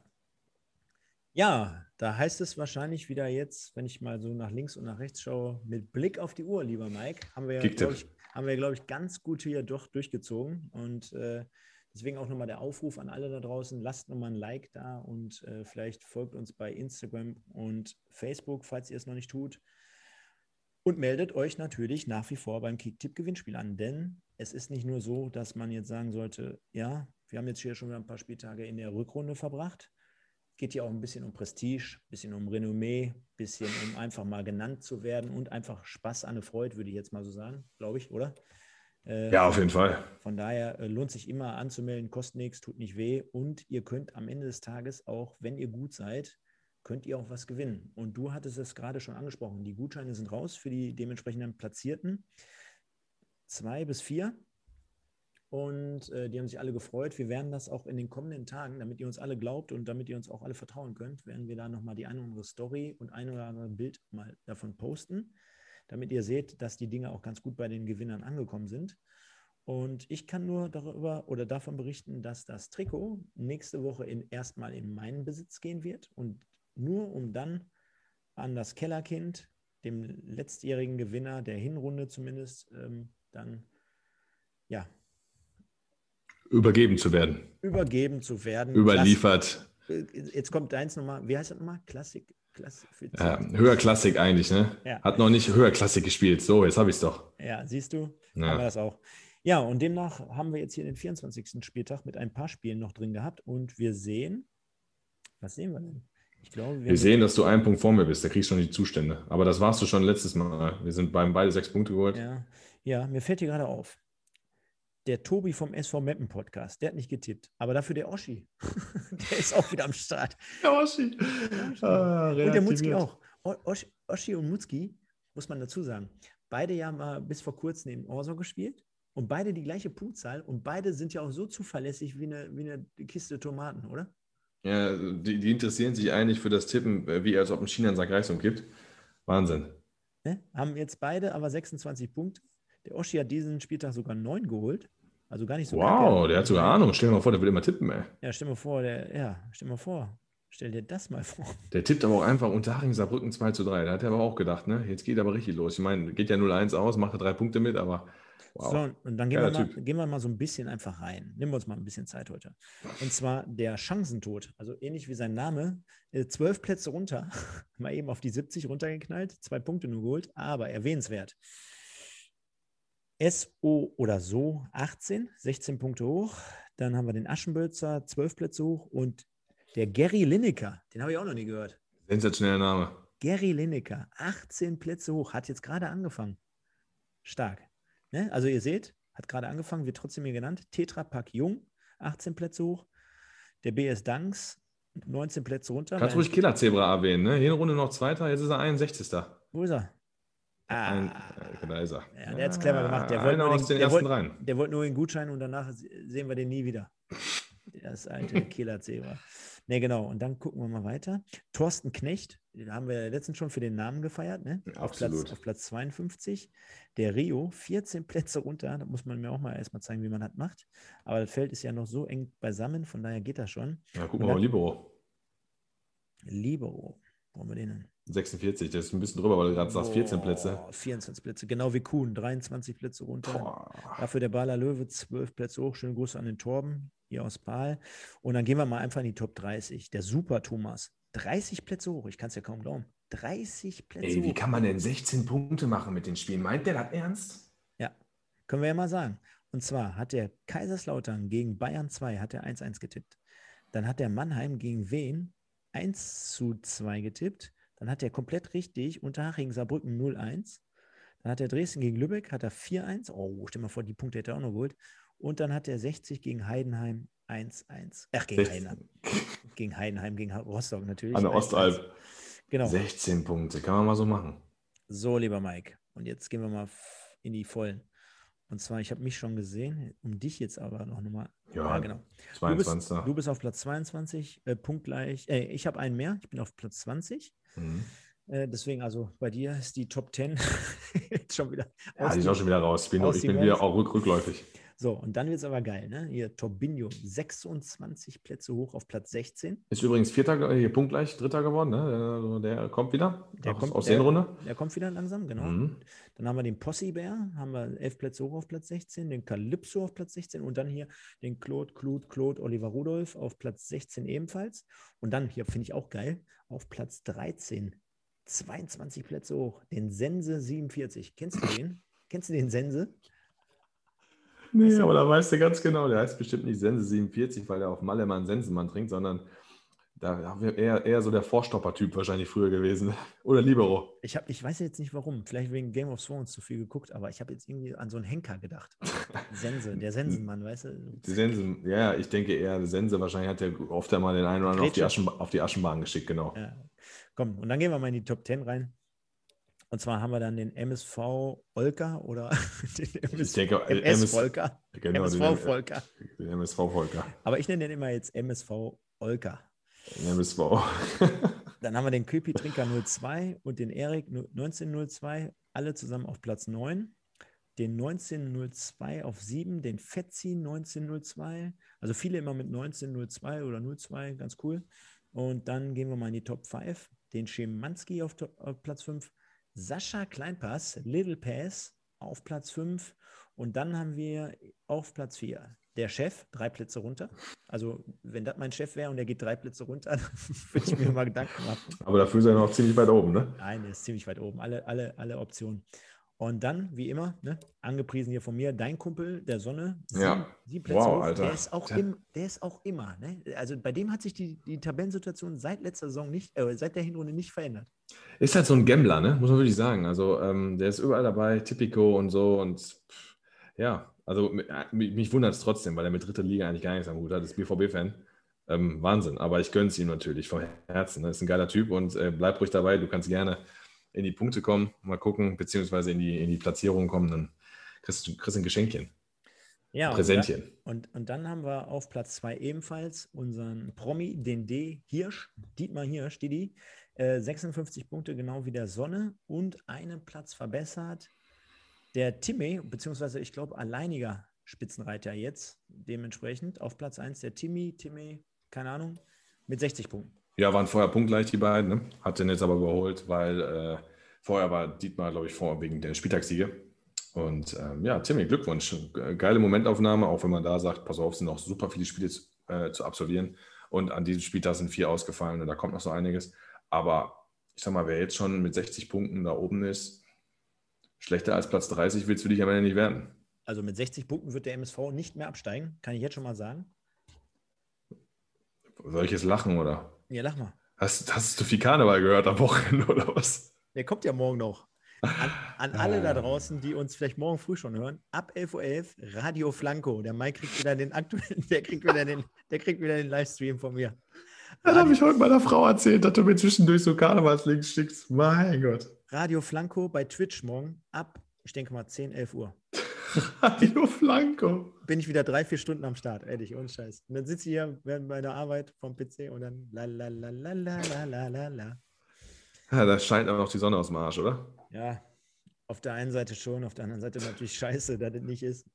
Ja, da heißt es wahrscheinlich wieder jetzt, wenn ich mal so nach links und nach rechts schaue, mit Blick auf die Uhr, lieber Mike, haben wir, glaube ich, haben wir, glaube ich, ganz gut hier doch durchgezogen. Und äh, deswegen auch nochmal der Aufruf an alle da draußen, lasst nochmal ein Like da und äh, vielleicht folgt uns bei Instagram und Facebook, falls ihr es noch nicht tut. Und meldet euch natürlich nach wie vor beim Kicktipp-Gewinnspiel an, denn es ist nicht nur so, dass man jetzt sagen sollte, ja, wir haben jetzt hier schon wieder ein paar Spieltage in der Rückrunde verbracht. Geht hier auch ein bisschen um Prestige, ein bisschen um Renommee, ein bisschen um einfach mal genannt zu werden und einfach Spaß an der Freude, würde ich jetzt mal so sagen, glaube ich, oder? Äh, ja, auf jeden Fall. Von daher äh, lohnt sich immer anzumelden, kostet nichts, tut nicht weh und ihr könnt am Ende des Tages auch, wenn ihr gut seid, könnt ihr auch was gewinnen. Und du hattest es gerade schon angesprochen. Die Gutscheine sind raus für die dementsprechenden Platzierten. Zwei bis vier. Und äh, die haben sich alle gefreut. Wir werden das auch in den kommenden Tagen, damit ihr uns alle glaubt und damit ihr uns auch alle vertrauen könnt, werden wir da nochmal die eine oder andere Story und ein oder andere Bild mal davon posten, damit ihr seht, dass die Dinge auch ganz gut bei den Gewinnern angekommen sind. Und ich kann nur darüber oder davon berichten, dass das Trikot nächste Woche in, erstmal in meinen Besitz gehen wird und nur um dann an das Kellerkind, dem letztjährigen Gewinner der Hinrunde zumindest, ähm, dann ja. Übergeben zu werden. Übergeben zu werden. Überliefert. Klassik. Äh, jetzt kommt deins nochmal. Wie heißt das nochmal? Klassik. Ja, höher Klassik eigentlich, ne? Ja. Hat noch nicht höher Klassik gespielt. So, jetzt habe ich es doch. Ja, siehst du? Ja. Haben wir das auch. Ja, und demnach haben wir jetzt hier den 24. Spieltag mit ein paar Spielen noch drin gehabt und wir sehen, was sehen wir denn? Ich glaube, wir, wir sehen, dass du einen Punkt vor mir bist. Da kriegst du schon die Zustände. Aber das warst du schon letztes Mal. Wir sind beim beide sechs Punkte geholt. Ja, ja mir fällt hier gerade auf. Der Tobi vom SV Meppen Podcast, der hat nicht getippt. Aber dafür der Oschi. der ist auch wieder am Start. Der Oschi. Ah, und der Mutzki auch. Oschi, Oschi und Mutzki, muss man dazu sagen, beide ja mal bis vor kurzem neben Orso gespielt und beide die gleiche Punktzahl und beide sind ja auch so zuverlässig wie eine, wie eine Kiste Tomaten, oder? Ja, die, die interessieren sich eigentlich für das Tippen, wie als ob ein China einen Sack Reis umgibt. Wahnsinn. Ne? Haben jetzt beide aber 26 Punkte. Der Oschi hat diesen Spieltag sogar 9 geholt. Also gar nicht so Wow, der hat sogar Ahnung. Stell dir mal vor, der will immer tippen, ey. Ja, stell dir mal vor, der, ja, stell dir mal vor. Stell dir das mal vor. Der tippt aber auch einfach Unterhaching Saarbrücken 2 zu 3. Da hat er aber auch gedacht, ne? Jetzt geht aber richtig los. Ich meine, geht ja 0-1 aus, macht er drei Punkte mit, aber Wow. So, und dann gehen wir, mal, gehen wir, mal, so ein bisschen einfach rein. Nehmen wir uns mal ein bisschen Zeit heute. Und zwar der Chancentod, also ähnlich wie sein Name, äh, zwölf Plätze runter, mal eben auf die 70 runtergeknallt, zwei Punkte nur geholt, aber erwähnenswert. SO oder so 18, 16 Punkte hoch. Dann haben wir den Aschenbölzer, 12 Plätze hoch und der Gary Lineker, den habe ich auch noch nie gehört. Sensationeller Name. Gary Lineker, 18 Plätze hoch, hat jetzt gerade angefangen. Stark. Ne? Also ihr seht, hat gerade angefangen, wird trotzdem hier genannt. Tetra Pak Jung, 18 Plätze hoch. Der BS Danks, 19 Plätze runter. Kannst ruhig Killer Zebra erwähnen, ne? Runde noch Zweiter, jetzt ist er 61. Wo ist er? Ah, Ein, da ist er. Ja, der hat es clever gemacht. Der wollte, nur den, der, wollte, der wollte nur den Gutschein und danach sehen wir den nie wieder. Das alte Killer Zebra. Ne, genau. Und dann gucken wir mal weiter. Thorsten Knecht, den haben wir letztens schon für den Namen gefeiert, ne? Auf Platz, auf Platz 52. Der Rio, 14 Plätze runter. Da muss man mir auch mal erstmal zeigen, wie man das macht. Aber das Feld ist ja noch so eng beisammen, von daher geht das schon. Ja, gucken wir mal Libero. Libero. Wo haben wir den denn? 46, das ist ein bisschen drüber, weil du gerade sagst, 14 Plätze. 24 Plätze, genau wie Kuhn, 23 Plätze runter. Boah. Dafür der Baler Löwe, 12 Plätze hoch. Schönen Gruß an den Torben hier aus Baal. Und dann gehen wir mal einfach in die Top 30. Der Super Thomas, 30 Plätze hoch. Ich kann es ja kaum glauben. 30 Plätze Ey, wie hoch. kann man denn 16 Punkte machen mit den Spielen? Meint der das ernst? Ja, können wir ja mal sagen. Und zwar hat der Kaiserslautern gegen Bayern 2 hat er 1-1 getippt. Dann hat der Mannheim gegen Wien 1 zu 2 getippt. Dann hat er komplett richtig Unterhaching Saarbrücken 0-1. Dann hat er Dresden gegen Lübeck, hat er 4-1. Oh, stell mal vor, die Punkte hätte er auch noch geholt. Und dann hat er 60 gegen Heidenheim 1-1. Ach, gegen 16. Heidenheim. Gegen Heidenheim, gegen Rostock natürlich. An der Ostalb. Genau. 16 Punkte, kann man mal so machen. So, lieber Mike. Und jetzt gehen wir mal in die Vollen. Und zwar, ich habe mich schon gesehen, um dich jetzt aber noch mal. Ja, ja genau. 22. Du bist, du bist, auf Platz 22, äh, punktgleich. Äh, ich habe einen mehr, ich bin auf Platz 20. Mhm. Äh, deswegen, also bei dir ist die Top 10 schon wieder. Ja, die ist auch schon wieder raus. Ich bin, ich bin wieder auch rück, rückläufig. So, und dann wird es aber geil, ne? Hier Tobinho, 26 Plätze hoch auf Platz 16. Ist übrigens vierter, hier punktgleich, dritter geworden, ne? Der, also der kommt wieder der aus, kommt, aus der, Runde. Der kommt wieder langsam, genau. Mhm. Dann haben wir den Possi-Bär, haben wir elf Plätze hoch auf Platz 16, den Calypso auf Platz 16 und dann hier den Claude, Claude, Claude, Oliver Rudolph auf Platz 16 ebenfalls. Und dann, hier finde ich auch geil, auf Platz 13, 22 Plätze hoch, den Sense 47. Kennst du den? Kennst du den Sense? Nee, aber da weißt du ganz genau, der heißt bestimmt nicht Sense 47, weil er auf Malle mal einen Sensenmann trinkt, sondern da wäre eher, eher so der Vorstopper-Typ wahrscheinlich früher gewesen. Oder Libero. Ich, hab, ich weiß jetzt nicht warum. Vielleicht wegen Game of Thrones zu viel geguckt, aber ich habe jetzt irgendwie an so einen Henker gedacht. Sense, der Sensenmann, weißt du? Die Sensen, ja, ich denke eher, Sense wahrscheinlich hat er oft einmal den einen oder anderen auf die, Aschen, auf die Aschenbahn geschickt, genau. Ja. Komm, und dann gehen wir mal in die Top 10 rein. Und zwar haben wir dann den MSV Olka oder den MS, denke, MS Volker. Genau, MSV den, Volker. Den MSV Volker. Aber ich nenne den immer jetzt MSV Olka. MSV. dann haben wir den Köpi Trinker 02 und den Erik 1902, alle zusammen auf Platz 9. Den 1902 auf 7, den Fetzi 1902. Also viele immer mit 1902 oder 02, ganz cool. Und dann gehen wir mal in die Top 5. Den Schemanski auf, auf Platz 5, Sascha Kleinpass, Little Pass auf Platz 5 und dann haben wir auf Platz 4 der Chef, drei Plätze runter. Also, wenn das mein Chef wäre und er geht drei Plätze runter, dann würde ich mir mal Gedanken machen. Aber dafür ist er noch ziemlich weit oben, ne? Nein, er ist ziemlich weit oben. Alle, alle, alle Optionen. Und dann, wie immer, ne, angepriesen hier von mir, dein Kumpel, der Sonne. Ja. Sieben Plätze Wow, hoch. Alter. Der ist auch, im, der ist auch immer. Ne? Also bei dem hat sich die, die Tabellensituation seit letzter Saison nicht, äh, seit der Hinrunde nicht verändert. Ist halt so ein Gambler, ne? Muss man wirklich sagen. Also, ähm, der ist überall dabei, Tipico und so. Und pff, ja, also äh, mich, mich wundert es trotzdem, weil er mit dritter Liga eigentlich gar nichts am Hut hat. Ist BVB-Fan. Ähm, Wahnsinn. Aber ich gönne es ihm natürlich vom Herzen. Ne? Ist ein geiler Typ und äh, bleib ruhig dabei. Du kannst gerne in die Punkte kommen, mal gucken, beziehungsweise in die, in die Platzierung kommen. Dann kriegst du kriegst ein Geschenkchen, Ja, und Präsentchen. da- Und, und dann haben wir auf Platz zwei ebenfalls unseren Promi, den D. Hirsch, Dietmar Hirsch, Didi. Äh, 56 Punkte, genau wie der Sonne und einen Platz verbessert. Der Timmy, beziehungsweise ich glaube alleiniger Spitzenreiter jetzt, dementsprechend auf Platz 1 der Timmy, Timmy, keine Ahnung, mit 60 Punkten. Ja, waren vorher punktgleich die beiden, ne? hat den jetzt aber überholt, weil äh, vorher war Dietmar, glaube ich, vor wegen der Spieltagssiege. Und ähm, ja, Timmy, Glückwunsch. Ge- Geile Momentaufnahme, auch wenn man da sagt, pass auf, sind noch super viele Spiele zu, äh, zu absolvieren. Und an diesem Spieltag sind vier ausgefallen und da kommt noch so einiges. Aber ich sag mal, wer jetzt schon mit 60 Punkten da oben ist, schlechter als Platz 30 willst du dich am Ende nicht werden. Also mit 60 Punkten wird der MSV nicht mehr absteigen, kann ich jetzt schon mal sagen. Solches Lachen oder? Ja, lach mal. Hast, hast du viel Karneval gehört am Wochenende oder was? Der kommt ja morgen noch. An, an alle da draußen, die uns vielleicht morgen früh schon hören, ab 11.11 Uhr Radio Flanco. Der Mike kriegt wieder den aktuellen, der kriegt wieder den, der kriegt wieder den Livestream von mir. Das habe ich heute meiner Frau erzählt, dass du mir zwischendurch so Karnevalslinks schickst. Mein Gott. Radio Flanco bei Twitch morgen ab, ich denke mal 10, 11 Uhr. Radio Flanco. Bin ich wieder drei, vier Stunden am Start, ehrlich, ohne Scheiß. Und dann sitze ich hier während meiner Arbeit vom PC und dann la la la la la la la la la. Ja, da scheint aber noch die Sonne aus dem Arsch, oder? Ja, auf der einen Seite schon, auf der anderen Seite natürlich scheiße, dass das nicht ist.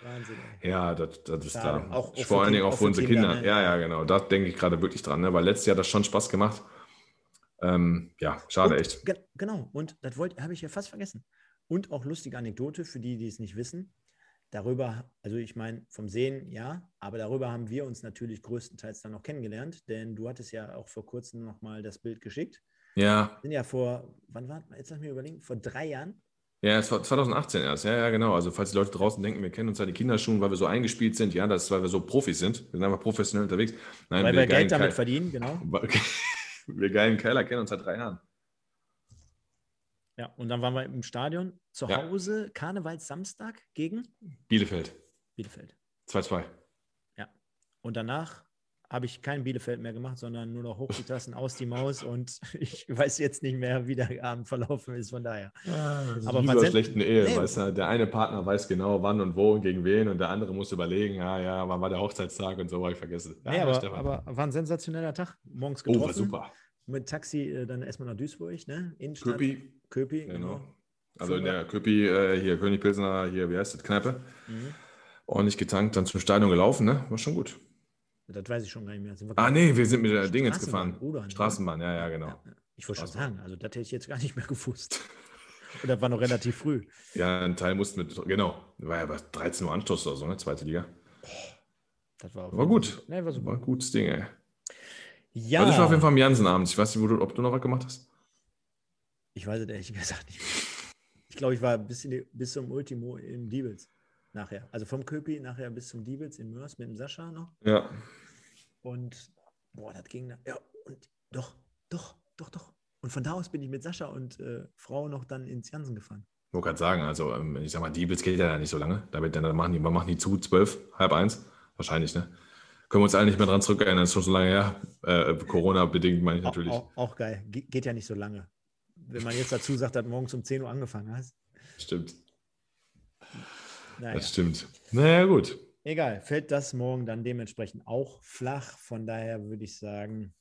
Wahnsinn, ey. Ja, das, das ist da. Auch- auch Vor allen Dingen auch für unsere Kinder, Kinder. ne? Ja, ja, genau. Da denke ich gerade wirklich dran, ne? weil letztes Jahr hat das schon Spaß gemacht. Ähm, ja, schade, Und, echt. ge genau, und das wollte habe ich ja fast vergessen. Und auch lustige Anekdote für die, die es nicht wissen. Darüber, also ich meine, vom Sehen ja, aber darüber haben wir uns natürlich größtenteils dann noch kennengelernt, denn du hattest ja auch vor kurzem nochmal das Bild geschickt. Ja, Sind ja vor, wann war, jetzt lass mich überlegen, vor drei Jahren. Ja, es war 2018 erst. Ja, ja, genau. Also, falls die Leute draußen denken, wir kennen uns seit den Kinderschuhen, weil wir so eingespielt sind, ja, das ist, weil wir so Profis sind. Wir sind einfach professionell unterwegs. Nein, weil wir geilen Geld damit Kai- verdienen, genau. Wir geilen Keiler kennen uns seit drei Jahren. Ja, und dann waren wir im Stadion zu Ja. Hause, Karnevalssamstag gegen Bielefeld. Bielefeld. 2-2. Und danach habe ich kein Bielefeld mehr gemacht, sondern nur noch hoch die Tassen, aus die Maus und ich weiß jetzt nicht mehr, wie der Abend verlaufen ist, von daher. Aber Aber man bei sen- schlechten Ehe, Nee. weißt du, der eine Partner weiß genau, wann und wo und gegen wen und der andere muss überlegen, ja, ja, wann war der Hochzeitstag und so, habe ich vergessen. Ja, nee, aber, aber war ein sensationeller Tag. Morgens oh, getroffen. war super. Mit Taxi äh, dann erstmal nach Duisburg, ne? Innenstadt. Köpi, Köpi, genau. genau. Also in der Köpi, äh, hier, König Pilsner, hier, wie heißt das, Kneipe. Mhm. Ordentlich getankt, dann zum Stadion gelaufen, ne? War schon gut. Das weiß ich schon gar nicht mehr. Ah, nee, wir sind mit der Ding jetzt gefahren. Ne? Straßenbahn, ja, ja, genau. Ja. Ich wollte schon sagen, also das hätte ich jetzt gar nicht mehr gewusst. Und das war noch relativ früh. Ja, ein Teil mussten mit, genau. War ja bei 13 Uhr Anstoß oder so, ne? Zweite Liga. Das war, War gut. Nee, war super. War ein gutes Ding, ey. Ja, Also ich war auf jeden Fall am Jansenabend. Ich weiß nicht, du, ob du noch was gemacht hast. ich weiß es ehrlich gesagt nicht. Ich glaube, ich war bis, in die, bis zum Ultimo in Diebels nachher. Also vom Köpi nachher bis zum Diebels in Mörs mit dem Sascha noch. Ja. Und boah, das ging. da- Ja, und doch, doch, doch, doch. Und von da aus bin ich mit Sascha und äh, Frau noch dann ins Jansen gefahren. Ich wollte gerade sagen, also ähm, ich sag mal, Diebels geht ja nicht so lange. Da wird dann, machen die, machen die zu? Zwölf, halb eins? Wahrscheinlich, ne? Können wir uns alle nicht mehr dran zurückerinnern, das ist schon so lange her. Äh, Corona-bedingt meine ich Auch, natürlich. auch, auch geil. Ge geht ja nicht so lange. Wenn man jetzt dazu sagt, dass morgens um 10 Uhr angefangen hast. Stimmt, Naja. das stimmt. Naja, gut. Egal, fällt das morgen dann dementsprechend auch flach. Von daher würde ich sagen,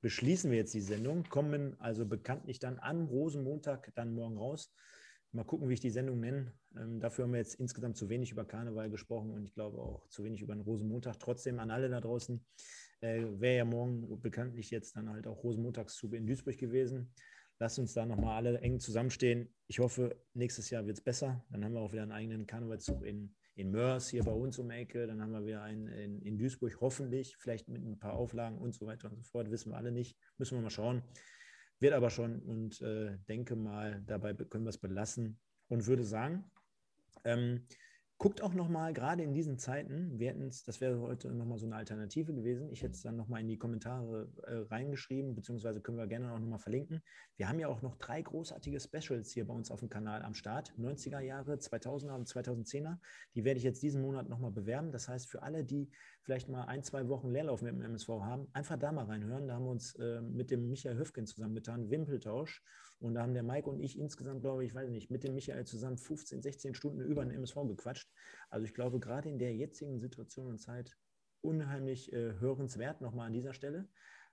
beschließen wir jetzt die Sendung, kommen also bekanntlich dann am Rosenmontag dann morgen raus. Mal gucken, wie ich die Sendung nenne. Ähm, dafür haben wir jetzt insgesamt zu wenig über Karneval gesprochen und ich glaube auch zu wenig über den Rosenmontag. Trotzdem an alle da draußen, äh, wäre ja morgen bekanntlich jetzt dann halt auch Rosenmontagszug in Duisburg gewesen. Lasst uns da nochmal alle eng zusammenstehen. Ich hoffe, nächstes Jahr wird es besser. Dann haben wir auch wieder einen eigenen Karnevalszug in, in Mörs hier bei uns um Ecke. Dann haben wir wieder einen in, in Duisburg, hoffentlich, vielleicht mit ein paar Auflagen und so weiter und so fort. Wissen wir alle nicht. Müssen wir mal schauen. Wird aber schon und äh, denke mal, dabei können wir es belassen. und würde sagen, ähm, Guckt auch nochmal, gerade in diesen Zeiten, wir es, das wäre heute nochmal so eine Alternative gewesen. Ich hätte es dann nochmal in die Kommentare äh, reingeschrieben, beziehungsweise können wir gerne auch nochmal verlinken. Wir haben ja auch noch drei großartige Specials hier bei uns auf dem Kanal am Start. 90er Jahre, 2000er und 2010er. Die werde ich jetzt diesen Monat nochmal bewerben. Das heißt, für alle, die vielleicht mal ein, zwei Wochen Leerlauf mit dem MSV haben, einfach da mal reinhören. Da haben wir uns äh, mit dem Michael Höfgen zusammengetan, Wimpeltausch. Und da haben der Mike und ich insgesamt, glaube ich, ich weiß nicht, mit dem Michael zusammen 15, 16 Stunden über den MSV gequatscht. Also ich glaube, gerade in der jetzigen Situation und Zeit unheimlich äh, hörenswert nochmal an dieser Stelle.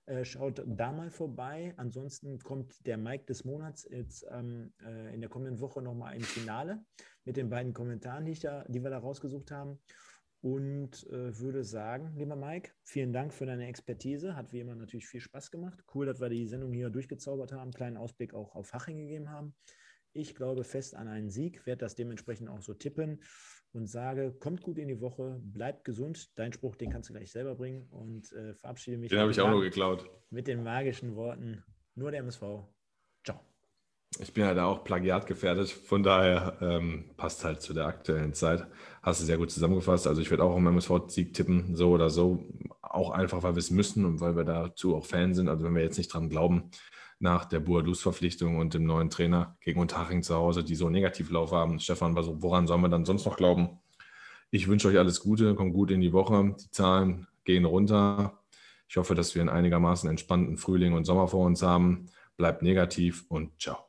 Äh, schaut da mal vorbei. Ansonsten kommt der Mike des Monats jetzt ähm, äh, in der kommenden Woche nochmal im Finale mit den beiden Kommentaren, die, da, die wir da rausgesucht haben und äh, würde sagen, lieber Mike, vielen Dank für deine Expertise. Hat wie immer natürlich viel Spaß gemacht. Cool, dass wir die Sendung hier durchgezaubert haben, kleinen Ausblick auch auf Haching gegeben haben. Ich glaube fest an einen Sieg, werde das dementsprechend auch so tippen und sage, kommt gut in die Woche, bleibt gesund. Dein Spruch, den kannst du gleich selber bringen und äh, verabschiede mich. Den habe ich auch nur geklaut. Mit den magischen Worten, nur der MSV. Ich bin ja da auch plagiatgefährdet, von daher ähm, passt halt zu der aktuellen Zeit. Hast du sehr gut zusammengefasst. Also ich werde auch im MSV-Sieg tippen, so oder so. Auch einfach, weil wir es müssen und weil wir dazu auch Fan sind. Also wenn wir jetzt nicht dran glauben, nach der Buadus-Verpflichtung und dem neuen Trainer gegen Unterhaching zu Hause, die so negativ Lauf haben. Stefan, woran sollen wir dann sonst noch glauben? Ich wünsche euch alles Gute, kommt gut in die Woche. Die Zahlen gehen runter. Ich hoffe, dass wir einen einigermaßen entspannten Frühling und Sommer vor uns haben. Bleibt negativ und ciao.